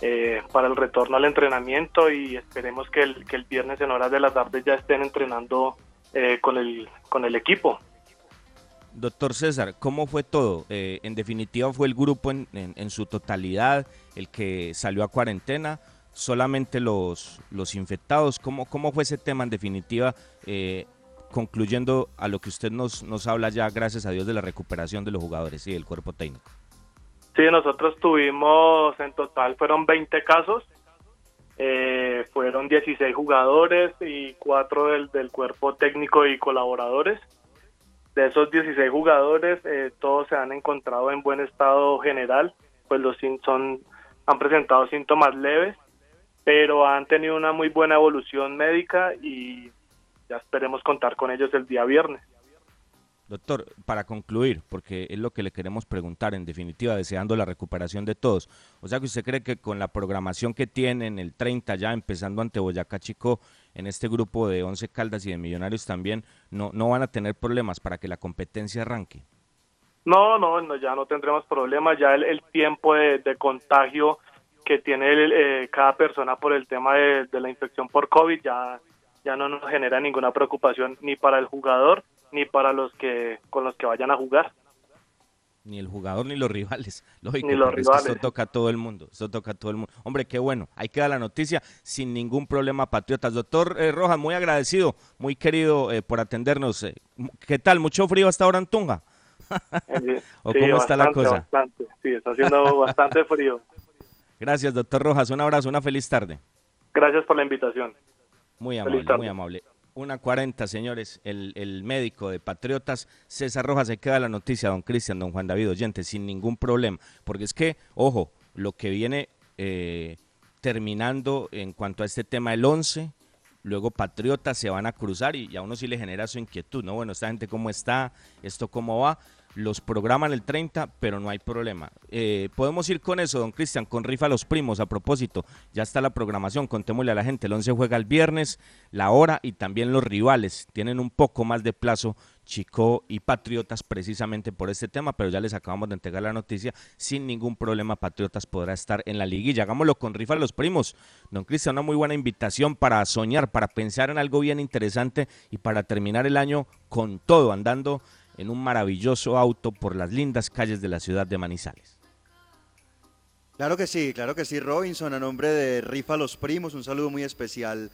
eh, para el retorno al entrenamiento y esperemos que el, que el viernes en horas de la tarde ya estén entrenando eh, con, el, con el equipo. Doctor César, ¿cómo fue todo? En definitiva, ¿fue el grupo en, en- en su totalidad el que salió a cuarentena? ¿Solamente los, los infectados? ¿Cómo, ¿Cómo fue ese tema en definitiva? Eh, concluyendo a lo que usted nos, nos habla ya, gracias a Dios, de la recuperación de los jugadores y del cuerpo técnico. Sí, nosotros tuvimos en total fueron 20 casos, eh, fueron 16 jugadores y 4 del, del cuerpo técnico y colaboradores. De esos 16 jugadores, eh, todos se han encontrado en buen estado general, pues los son han presentado síntomas leves, pero han tenido una muy buena evolución médica y ya esperemos contar con ellos el día viernes. Doctor, para concluir, porque es lo que le queremos preguntar, en definitiva, deseando la recuperación de todos. O sea que usted cree que con la programación que tienen, el 30 ya empezando ante Boyacá Chico, en este grupo de 11 Caldas y de Millonarios también, no, no van a tener problemas para que la competencia arranque. No, no, no, ya no tendremos problemas, ya el, el tiempo de, de contagio que tiene el, eh, cada persona por el tema de, de la infección por COVID ya, ya no nos genera ninguna preocupación ni para el jugador ni para los que con los que vayan a jugar. Ni el jugador ni los rivales. Lógico, Ni los es que rivales. toca a todo el mundo. Esto toca a todo el mundo. Hombre, qué bueno. Ahí queda la noticia sin ningún problema, Patriotas. Doctor eh, Rojas, muy agradecido, muy querido eh, por atendernos. Eh, ¿Qué tal? ¿Mucho frío hasta ahora en Tunga? ¿O Sí, cómo está la cosa? Bastante, sí, está haciendo bastante frío. Gracias, doctor Rojas. Un abrazo, una feliz tarde. Gracias por la invitación. Muy amable, muy amable. Una 40, señores. El, el médico de Patriotas, César Rojas, se queda la noticia, don Cristian, don Juan David Oyente, sin ningún problema. Porque es que, ojo, lo que viene eh, terminando en cuanto a este tema el 11, luego Patriotas se van a cruzar y, y a uno sí le genera su inquietud, ¿no? Bueno, esta gente cómo está, esto cómo va. Los programan el 30, pero no hay problema. Eh, podemos ir con eso, don Cristian, con rifa a los primos. A propósito, ya está la programación. Contémosle a la gente. El 11 juega el viernes, la hora y también los rivales. Tienen un poco más de plazo Chico y Patriotas precisamente por este tema, pero ya les acabamos de entregar la noticia. Sin ningún problema, Patriotas podrá estar en la liguilla. Hagámoslo con rifa a los primos. Don Cristian, una muy buena invitación para soñar, para pensar en algo bien interesante y para terminar el año con todo, andando en un maravilloso auto por las lindas calles de la ciudad de Manizales. Claro que sí, claro que sí, Robinson, a nombre de Rifa Los Primos, un saludo muy especial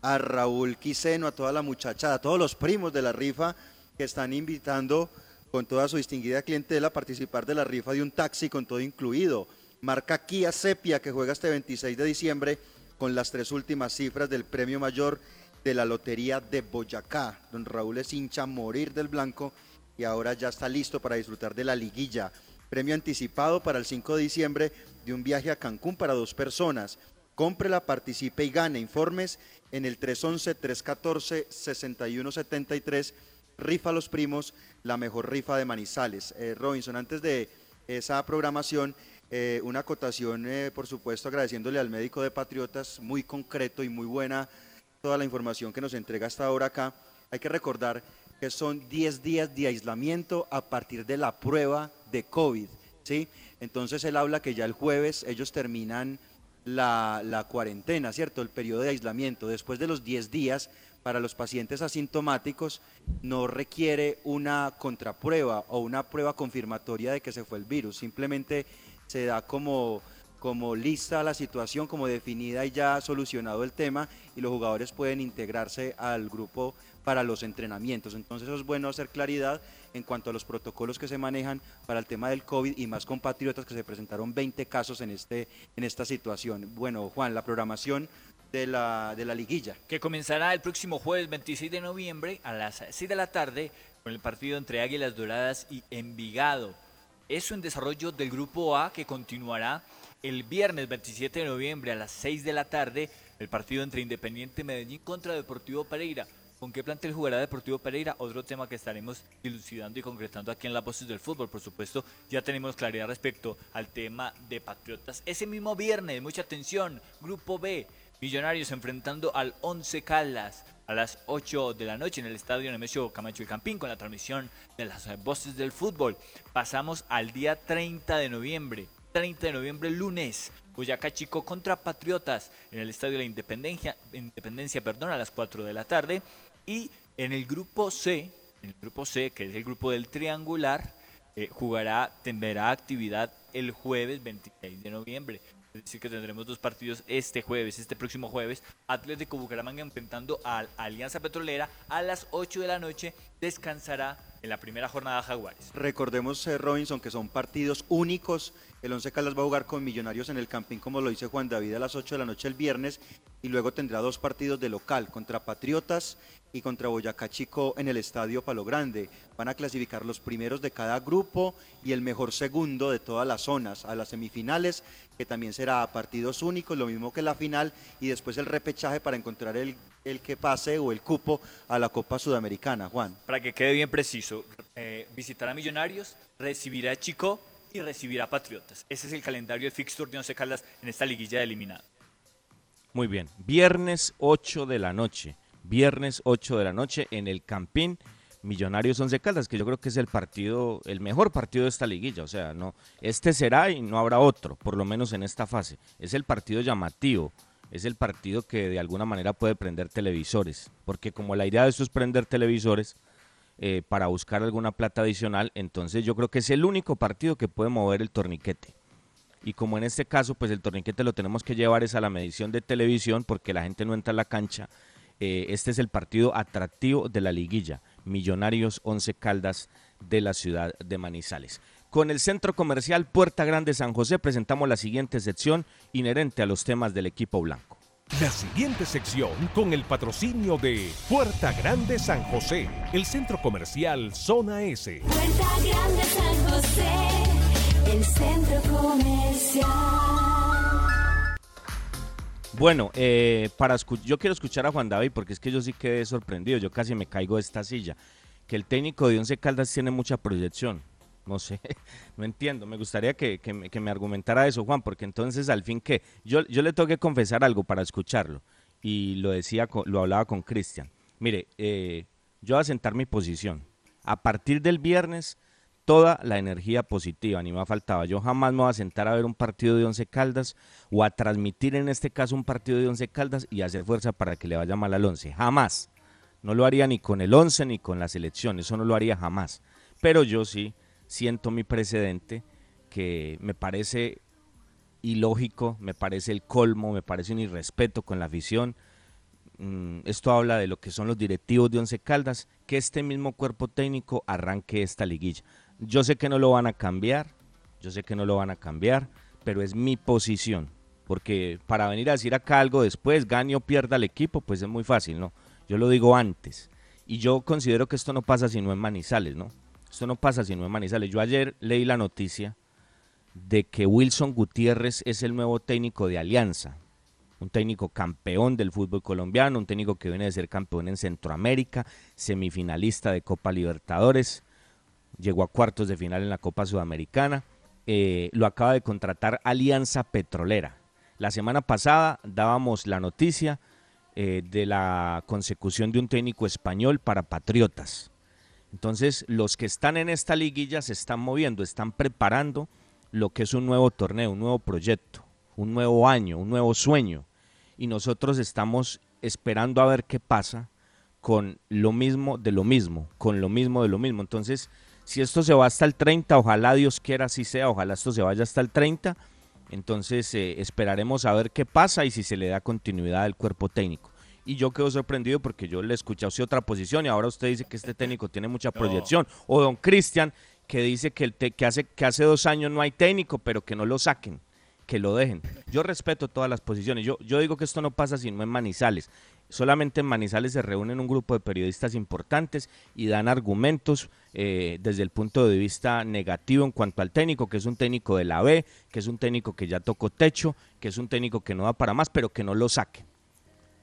a Raúl Quiseno, a toda la muchachada, a todos los primos de la rifa que están invitando con toda su distinguida clientela a participar de la rifa de un taxi con todo incluido. Marca Kia Sepia que juega este 26 de diciembre con las tres últimas cifras del premio mayor de la Lotería de Boyacá. Don Raúl es hincha morir del blanco y ahora ya está listo para disfrutar de la liguilla. Premio anticipado para el 5 de diciembre de un viaje a Cancún para dos personas. Cómprela, participe y gane. Informes en el 311-314-6173. Rifa los primos, la mejor rifa de Manizales. Eh, Robinson, antes de esa programación, eh, una acotación, eh, por supuesto, agradeciéndole al médico de Patriotas, muy concreto y muy buena toda la información que nos entrega hasta ahora acá. Hay que recordar que son 10 días de aislamiento a partir de la prueba de COVID, ¿sí? Entonces él habla que ya el jueves ellos terminan la, la cuarentena, ¿cierto? El periodo de aislamiento. Después de los 10 días, para los pacientes asintomáticos, no requiere una contraprueba o una prueba confirmatoria de que se fue el virus. Simplemente se da como, como lista la situación, como definida y ya solucionado el tema, y los jugadores pueden integrarse al grupo para los entrenamientos. Entonces es bueno hacer claridad en cuanto a los protocolos que se manejan para el tema del COVID y más compatriotas que se presentaron 20 casos en, este, en esta situación. Bueno, Juan, la programación de la, de la liguilla. Que comenzará el próximo jueves 26 de noviembre a las 6 de la tarde con el partido entre Águilas Doradas y Envigado. Eso en desarrollo del grupo A que continuará el viernes 27 de noviembre a las 6 de la tarde el partido entre Independiente Medellín contra Deportivo Pereira. ¿Con qué plantel jugará Deportivo Pereira? Otro tema que estaremos dilucidando y concretando aquí en las voces del fútbol. Por supuesto, ya tenemos claridad respecto al tema de Patriotas. Ese mismo viernes, mucha atención, Grupo B, Millonarios enfrentando al 11 Caldas a las 8 de la noche en el estadio Nemesio Camacho y Campín con la transmisión de las voces del fútbol. Pasamos al día 30 de noviembre. 30 de noviembre, lunes, Boyacá Chico contra Patriotas en el Estadio de la Independencia, Independencia perdón, a las 4 de la tarde. Y en el grupo C, el grupo C, que es el grupo del triangular, eh, jugará, tendrá actividad el jueves 26 de noviembre. Es decir, que tendremos dos partidos este jueves, este próximo jueves. Atlético Bucaramanga enfrentando a Alianza Petrolera a las 8 de la noche. Descansará en la primera jornada Jaguares. Recordemos, eh, Robinson, que son partidos únicos. El Once Caldas va a jugar con Millonarios en el Campín, como lo dice Juan David, a las 8 de la noche el viernes. y luego tendrá dos partidos de local contra Patriotas y contra Boyacá Chico en el Estadio Palo Grande. Van a clasificar los primeros de cada grupo y el mejor segundo de todas las zonas a las semifinales, que también será a partidos únicos, lo mismo que la final, y después el repechaje para encontrar el, el que pase o el cupo a la Copa Sudamericana, Juan. Para que quede bien preciso, eh, visitará Millonarios, recibirá a Chico y recibirá a Patriotas. Ese es el calendario de fixture de Once Caldas en esta liguilla de eliminado. Muy bien. Viernes 8 de la noche. Viernes 8 de la noche en el Campín. Millonarios Once Caldas, que yo creo que es el partido, el mejor partido de esta liguilla. O sea, no, este será y no habrá otro, por lo menos en esta fase. Es el partido llamativo. Es el partido que de alguna manera puede prender televisores. Porque como la idea de esto es prender televisores eh, para buscar alguna plata adicional, entonces yo creo que es el único partido que puede mover el torniquete y como en este caso pues el torniquete lo tenemos que llevar es a la medición de televisión porque la gente no entra a la cancha, eh, este es el partido atractivo de la liguilla, Millonarios 11 Caldas de la ciudad de Manizales. Con el centro comercial Puerta Grande San José presentamos la siguiente sección inherente a los temas del equipo blanco. La siguiente sección con el patrocinio de Puerta Grande San José, el centro comercial Zona S. Puerta Grande San José, el centro comercial. Bueno, eh, para yo quiero escuchar a Juan David porque es que yo sí quedé sorprendido, yo casi me caigo de esta silla, que el técnico de Once Caldas tiene mucha proyección. No sé, no entiendo. Me gustaría que, que me, argumentara eso, Juan, porque entonces al fin que yo, yo le tengo que confesar algo para escucharlo y lo decía, lo hablaba con Cristian. Mire, eh, yo voy a sentar mi posición. A partir del viernes, toda la energía positiva, ni me faltaba. Yo jamás me voy a sentar a ver un partido de Once Caldas o a transmitir en este caso un partido de Once Caldas y hacer fuerza para que le vaya mal al Once. Jamás. No lo haría ni con el Once ni con la selección, eso no lo haría jamás. Pero yo sí siento mi precedente que me parece ilógico, me parece el colmo, me parece un irrespeto con la afición. Mm, esto habla de lo que son los directivos de Once Caldas, que este mismo cuerpo técnico arranque esta liguilla. Yo sé que no lo van a cambiar, yo sé que no lo van a cambiar, pero es mi posición. Porque para venir a decir acá algo después, gane o pierda el equipo, pues es muy fácil, ¿no? Yo lo digo antes. Y yo considero que esto no pasa sino en Manizales, ¿no? Esto no pasa sino en Manizales. Yo ayer leí la noticia de que Wilson Gutiérrez es el nuevo técnico de Alianza, un técnico campeón del fútbol colombiano, un técnico que viene de ser campeón en Centroamérica, semifinalista de Copa Libertadores, llegó a cuartos de final en la Copa Sudamericana, eh, lo acaba de contratar Alianza Petrolera. La semana pasada dábamos la noticia eh, de la consecución de un técnico español para Patriotas. Entonces, los que están en esta liguilla se están moviendo, están preparando lo que es un nuevo torneo, un nuevo proyecto, un nuevo año, un nuevo sueño. Y nosotros estamos esperando a ver qué pasa con lo mismo de lo mismo, con lo mismo de lo mismo. Entonces, si esto se va hasta el 30, ojalá Dios quiera así sea, ojalá esto se vaya hasta el 30, entonces eh, esperaremos a ver qué pasa y si se le da continuidad al cuerpo técnico. Y yo quedo sorprendido porque yo le escuché otra posición y ahora usted dice que este técnico tiene mucha proyección. O don Cristian que dice que, el te- que, hace, que hace dos años no hay técnico, pero que no lo saquen, que lo dejen. Yo respeto todas las posiciones. Yo, yo digo que esto no pasa sino en Manizales. Solamente en Manizales se reúnen un grupo de periodistas importantes y dan argumentos eh, desde el punto de vista negativo en cuanto al técnico, que es un técnico de la B, que es un técnico que ya tocó techo, que es un técnico que no da para más, pero que no lo saquen.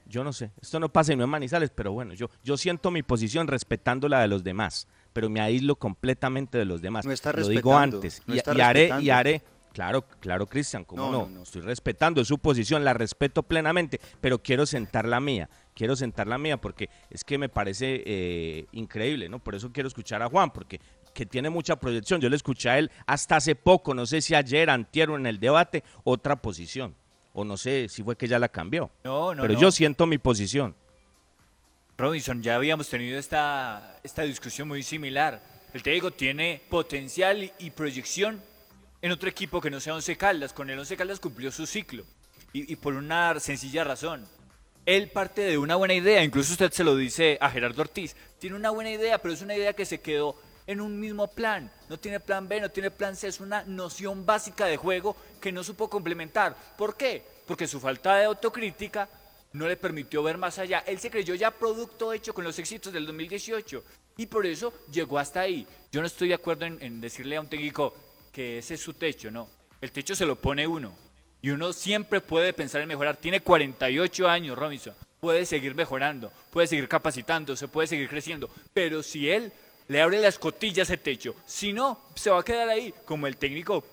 Yo no sé, esto no pasa y no en Manizales, pero bueno, yo, yo siento mi posición respetando la de los demás, pero me aíslo completamente de los demás. No está Lo digo antes no y, haré y haré. Claro, claro, Cristian, cómo No, no, no, no. Estoy respetando su posición, la respeto plenamente, pero quiero sentar la mía. Quiero sentar la mía porque es que me parece eh, increíble, ¿no? Por eso quiero escuchar a Juan, porque que tiene mucha proyección. Yo le escuché a él hasta hace poco, no sé si ayer, antier o en el debate, otra posición. O no sé si fue que ya la cambió. No, no, pero no. yo siento mi posición. Robinson, ya habíamos tenido esta, esta discusión muy similar. El técnico tiene potencial y, y proyección en otro equipo que no sea Once Caldas. Con el Once Caldas cumplió su ciclo. Y, por una sencilla razón. Él parte de una buena idea, incluso usted se lo dice a Gerardo Ortiz. Tiene una buena idea, pero es una idea que se quedó en un mismo plan. No tiene plan B, no tiene plan C, es una noción básica de juego que no supo complementar. ¿Por qué? Porque su falta de autocrítica no le permitió ver más allá. Él se creyó ya producto hecho con los éxitos del 2018 y por eso llegó hasta ahí. Yo no estoy de acuerdo en, en decirle a un técnico que ese es su techo, no. El techo se lo pone uno y uno siempre puede pensar en mejorar. Tiene 48 años, Robinson. Puede seguir mejorando, puede seguir capacitándose, puede seguir creciendo. Pero si él le abre las cotillas a ese techo, si no, se va a quedar ahí como el técnico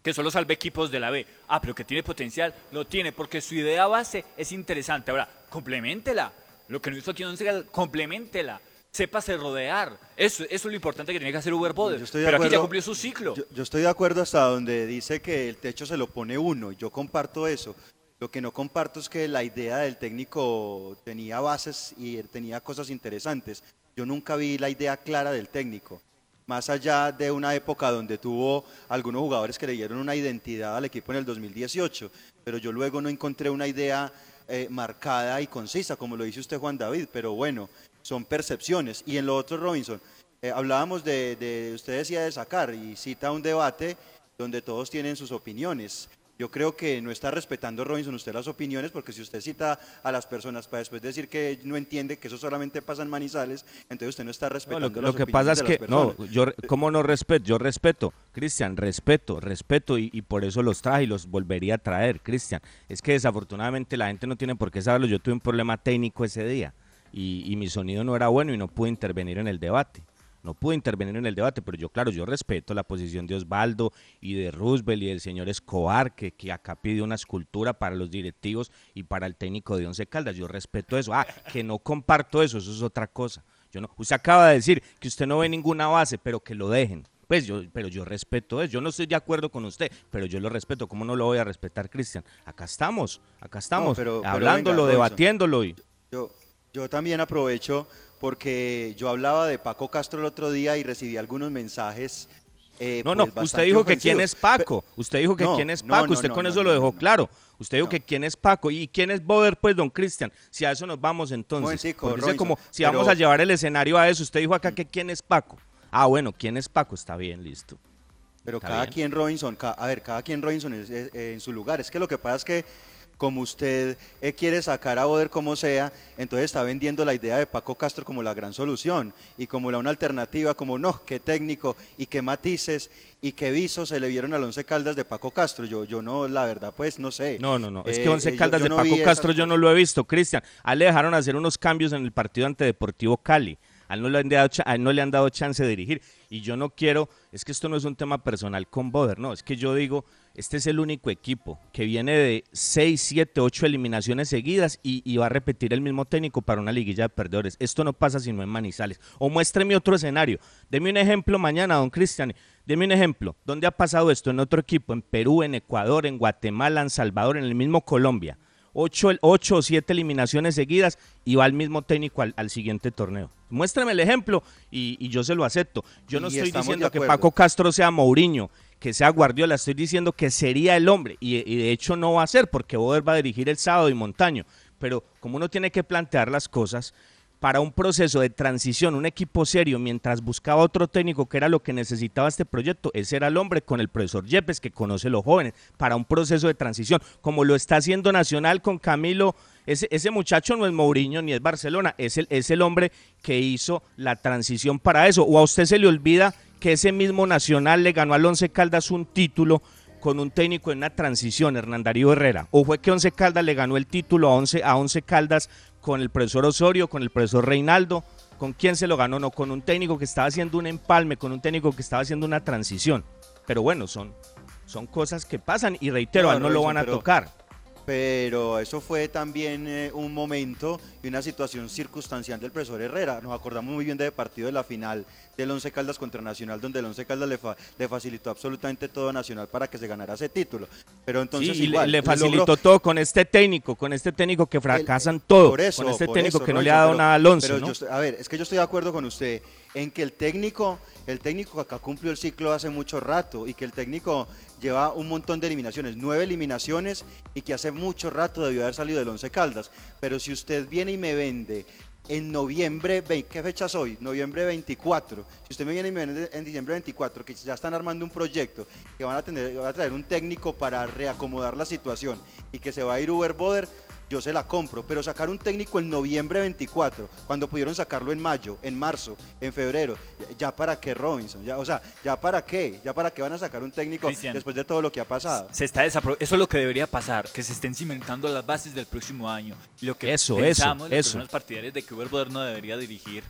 que solo salve equipos de la B. Ah, pero que tiene potencial, lo tiene, porque su idea base es interesante. Ahora, complementela. Lo que no hizo aquí Caldas, complementela. Sépase rodear. Eso, eso es lo importante que tiene que hacer Uber de Pero aquí ya acuerdo. cumplió su ciclo. Yo, yo estoy de acuerdo hasta donde dice que el techo se lo pone uno. Yo comparto eso. Lo que no comparto es que la idea del técnico tenía bases y tenía cosas interesantes. Yo nunca vi la idea clara del técnico. Más allá de una época donde tuvo algunos jugadores que le dieron una identidad al equipo en el 2018, pero yo luego no encontré una idea eh, marcada y concisa, como lo dice usted Juan David, pero bueno, son percepciones. Y en lo otro, Robinson, eh, hablábamos de, de, usted decía de sacar y cita un debate donde todos tienen sus opiniones. Yo creo que no está respetando Robinson usted las opiniones, porque si usted cita a las personas para después decir que no entiende que eso solamente pasa en Manizales, entonces usted no está No, respetando lo, las lo que pasa es que, no, yo, ¿cómo no respeto? Yo respeto, Cristian, respeto, respeto y, y por eso los traje y los volvería a traer, Cristian. Es que desafortunadamente la gente no tiene por qué saberlo. Yo tuve un problema técnico ese día y, y mi sonido no era bueno y no pude intervenir en el debate. No pude intervenir en el debate, pero yo, claro, yo respeto la posición de Osvaldo y de Roosevelt y del señor Escobar, que, que acá pide una escultura para los directivos y para el técnico de Once Caldas. Yo respeto eso. Ah, que no comparto eso, eso es otra cosa. Yo no, usted acaba de decir que usted no ve ninguna base, pero que lo dejen. Pues yo, pero yo respeto eso. Yo no estoy de acuerdo con usted, pero yo lo respeto. ¿Cómo no lo voy a respetar, Cristian? Acá estamos, acá estamos, pero- pero hablándolo, venga, debatiéndolo y. Yo, yo también aprovecho porque yo hablaba de Paco Castro el otro día y recibí algunos mensajes. eh, No, no, pues, usted bastante dijo que quién es. Paco. Usted dijo que No, quién es no, Paco. no, usted no, con no, eso no, lo dejó no, no. claro. Usted dijo que quién es Paco. ¿Y quién es Boder, pues, don Cristian? Si a eso nos vamos entonces. Momentico, Porque dice Robinson, como si pero- vamos a llevar el escenario a eso. Usted dijo acá que quién es Paco. Ah, bueno, ¿quién es Paco? Está bien, listo. Pero Está cada bien. quien Robinson, a ver, cada quien Robinson es, es- en su lugar. Es que lo que pasa es que como usted eh, quiere sacar a Boder como sea, entonces está vendiendo la idea de Paco Castro como la gran solución y como la una alternativa, como no, qué técnico y qué matices y qué visos se le vieron al Once Caldas de Paco Castro. Yo, yo no, la verdad, pues no sé. No, no, no. Es Eh, que Once eh, yo- Caldas yo de no Paco Castro yo no lo he visto, Cristian. A él le dejaron hacer unos cambios en el partido ante Deportivo Cali. A él no le han dado, a él no le han dado chance de dirigir. Y yo no quiero, es que esto no es un tema personal con Boder, no. Es que yo digo, este es el único equipo que viene de 6, 7, 8 eliminaciones seguidas y, y va a repetir el mismo técnico para una liguilla de perdedores. Esto no pasa sino en Manizales. O muéstreme otro escenario. Deme un ejemplo mañana, don Cristian. Deme un ejemplo. ¿Dónde ha pasado esto? En otro equipo, en Perú, en Ecuador, en Guatemala, en Salvador, en el mismo Colombia. Ocho, ocho o siete eliminaciones seguidas y va el mismo técnico al, al siguiente torneo. Muéstrame el ejemplo y, y yo se lo acepto. Yo no Y estoy diciendo que. Paco Castro sea Mourinho, que sea Guardiola, estoy diciendo que sería el hombre y, y de hecho no va a ser porque Boder va a dirigir el sábado y Montaño. Pero como uno tiene que plantear las cosas, para un proceso de transición, un equipo serio, mientras buscaba otro técnico que era lo que necesitaba este proyecto, ese era el hombre con el profesor Yepes que conoce los jóvenes, para un proceso de transición, como lo está haciendo Nacional con Camilo. Ese, ese muchacho no es Mourinho ni es Barcelona, es el, es el hombre que hizo la transición para eso. O a usted se le olvida que ese mismo Nacional le ganó al Once Caldas un título con un técnico en una transición, Hernán Darío Herrera. O fue que Once Caldas le ganó el título a Once, a Once Caldas con el profesor Osorio, con el profesor Reinaldo. ¿Con quién se lo ganó? No, con un técnico que estaba haciendo un empalme, con un técnico que estaba haciendo una transición. Pero bueno, son, son cosas que pasan y reitero, no lo van a tocar. Pero eso fue también eh, un momento y una situación circunstancial del profesor Herrera. Nos acordamos muy bien del partido de la final del Once Caldas contra Nacional, donde el Once Caldas le, fa- le facilitó absolutamente todo a Nacional para que se ganara ese título. Pero entonces Sí, le- logró- facilitó todo con este técnico, con este técnico que fracasan todo, Por eso, con este por técnico eso, que no le ha dado pero- nada al once, pero ¿no? yo estoy- a ver, es que yo estoy de acuerdo con usted en que el técnico, el técnico acá cumplió el ciclo hace mucho rato y que el técnico lleva un montón de eliminaciones, nueve eliminaciones y que hace mucho rato debió haber salido del Once Caldas. Pero si usted viene y me vende en noviembre, ¿qué fecha soy? Noviembre 24. Si usted me viene y me vende en diciembre 24, que ya están armando un proyecto, que van a, tener, van a traer un técnico para reacomodar la situación y que se va a ir Uber Boder, yo se la compro, pero sacar un técnico en noviembre 24, cuando pudieron sacarlo en mayo, en marzo, en febrero, ya para qué Robinson, ya, o sea, ya para qué, ya para qué van a sacar un técnico Cristian. después de todo lo que ha pasado. Se está Eso es lo que debería pasar, que se estén cimentando las bases del próximo año. Lo que Eso, pensamos, eso, las eso. personas partidarias de que Uber Boder no debería dirigir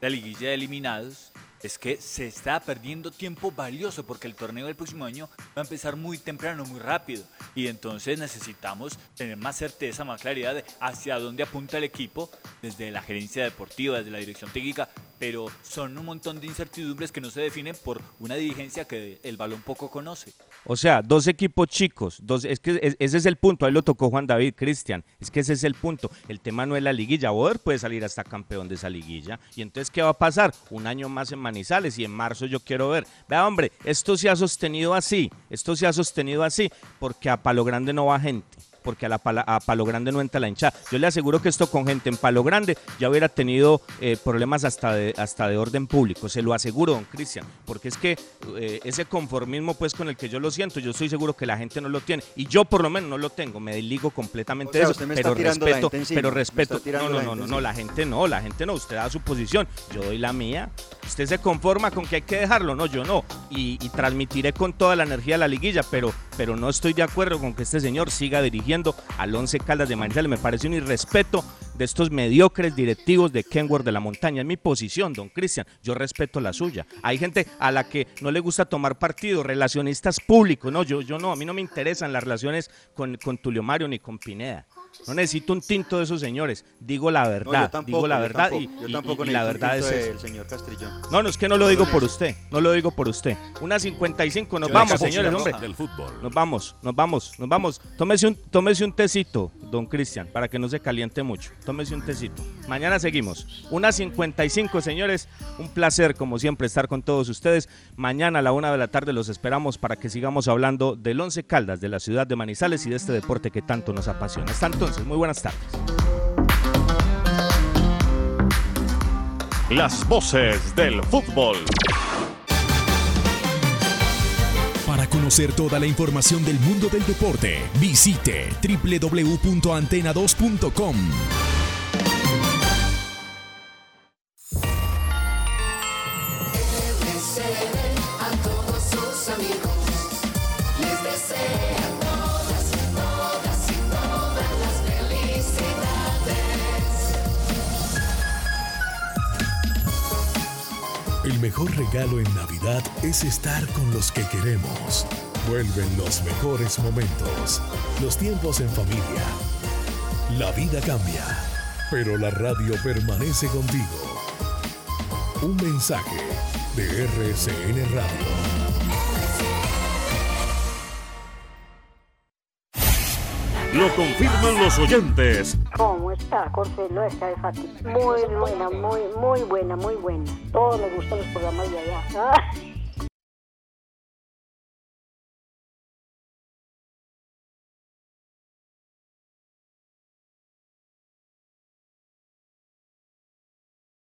la liguilla de eliminados, es que se está perdiendo tiempo valioso porque el torneo del próximo año va a empezar muy temprano, muy rápido. Y entonces necesitamos tener más certeza, más claridad de hacia dónde apunta el equipo desde la gerencia deportiva, desde la dirección técnica. Pero son un montón de incertidumbres que no se definen por una dirigencia que el balón poco conoce. O sea, dos equipos chicos, dos, es que es- ese es el punto, ahí lo tocó Juan David, Cristian, es que ese es el punto, el tema no es la liguilla, Boder puede salir hasta campeón de esa liguilla, y entonces ¿qué va a pasar? Un año más en Manizales y en marzo yo quiero ver, vea hombre, esto se ha sostenido así, esto se ha sostenido así, porque a Palo Grande no va gente. Porque a, la a Palo Grande no entra la hinchada. Yo le aseguro que esto con gente en Palo Grande ya hubiera tenido eh, problemas hasta de, hasta de orden público. Se lo aseguro, don Cristian. Porque es que eh, ese conformismo pues con el que yo lo siento, yo estoy seguro que la gente no lo tiene. Y yo por lo menos no lo tengo. Me desligo completamente O sea, de eso. Pero respeto, pero respeto. No, no, no, no, la gente no, la gente no. Usted da su posición. Yo doy la mía. Usted se conforma con que hay que dejarlo. No, yo no. Y, transmitiré con toda la energía la liguilla, pero, pero no estoy de acuerdo con que este señor siga dirigiendo al Once Caldas de Manizales. Me parece un irrespeto de estos mediocres directivos de Kenworth de la Montaña. Es mi posición, don Cristian. Yo respeto la suya. Hay gente a la que no le gusta tomar partido, relacionistas públicos. No, yo, yo no. A mí no me interesan las relaciones con, con Tulio Mario ni con Pineda. No necesito un tinto de esos señores. Digo la No, verdad. yo tampoco, digo la yo verdad tampoco, y, yo y- tampoco y la verdad es del señor Castrillón. No, no es que no lo digo por usted, no lo digo por usted. Una 55, nos vamos, señores, hombre. del fútbol. Nos vamos, nos vamos, nos vamos. Tómese un, tómese un tecito, don Cristian, para que no se caliente mucho. Tómese un tecito. Mañana seguimos. Una 55, señores. Un placer, como siempre, estar con todos ustedes. Mañana a la una de la tarde los esperamos para que sigamos hablando del Once Caldas, de la ciudad de Manizales y de este deporte que tanto nos apasiona. Hasta entonces, muy buenas tardes. Las voces del fútbol. Para conocer toda la información del mundo del deporte, visite www.antena2.com. mejor regalo en Navidad es estar con los que queremos. Vuelven los mejores momentos, los tiempos en familia. La vida cambia, pero la radio permanece contigo. Un mensaje de RCN Radio. Lo confirman los oyentes. ¿Cómo está, Jorge Loesca de Fátima? Muy buena, muy, muy buena, muy buena. Todos les gustan los programas de allá.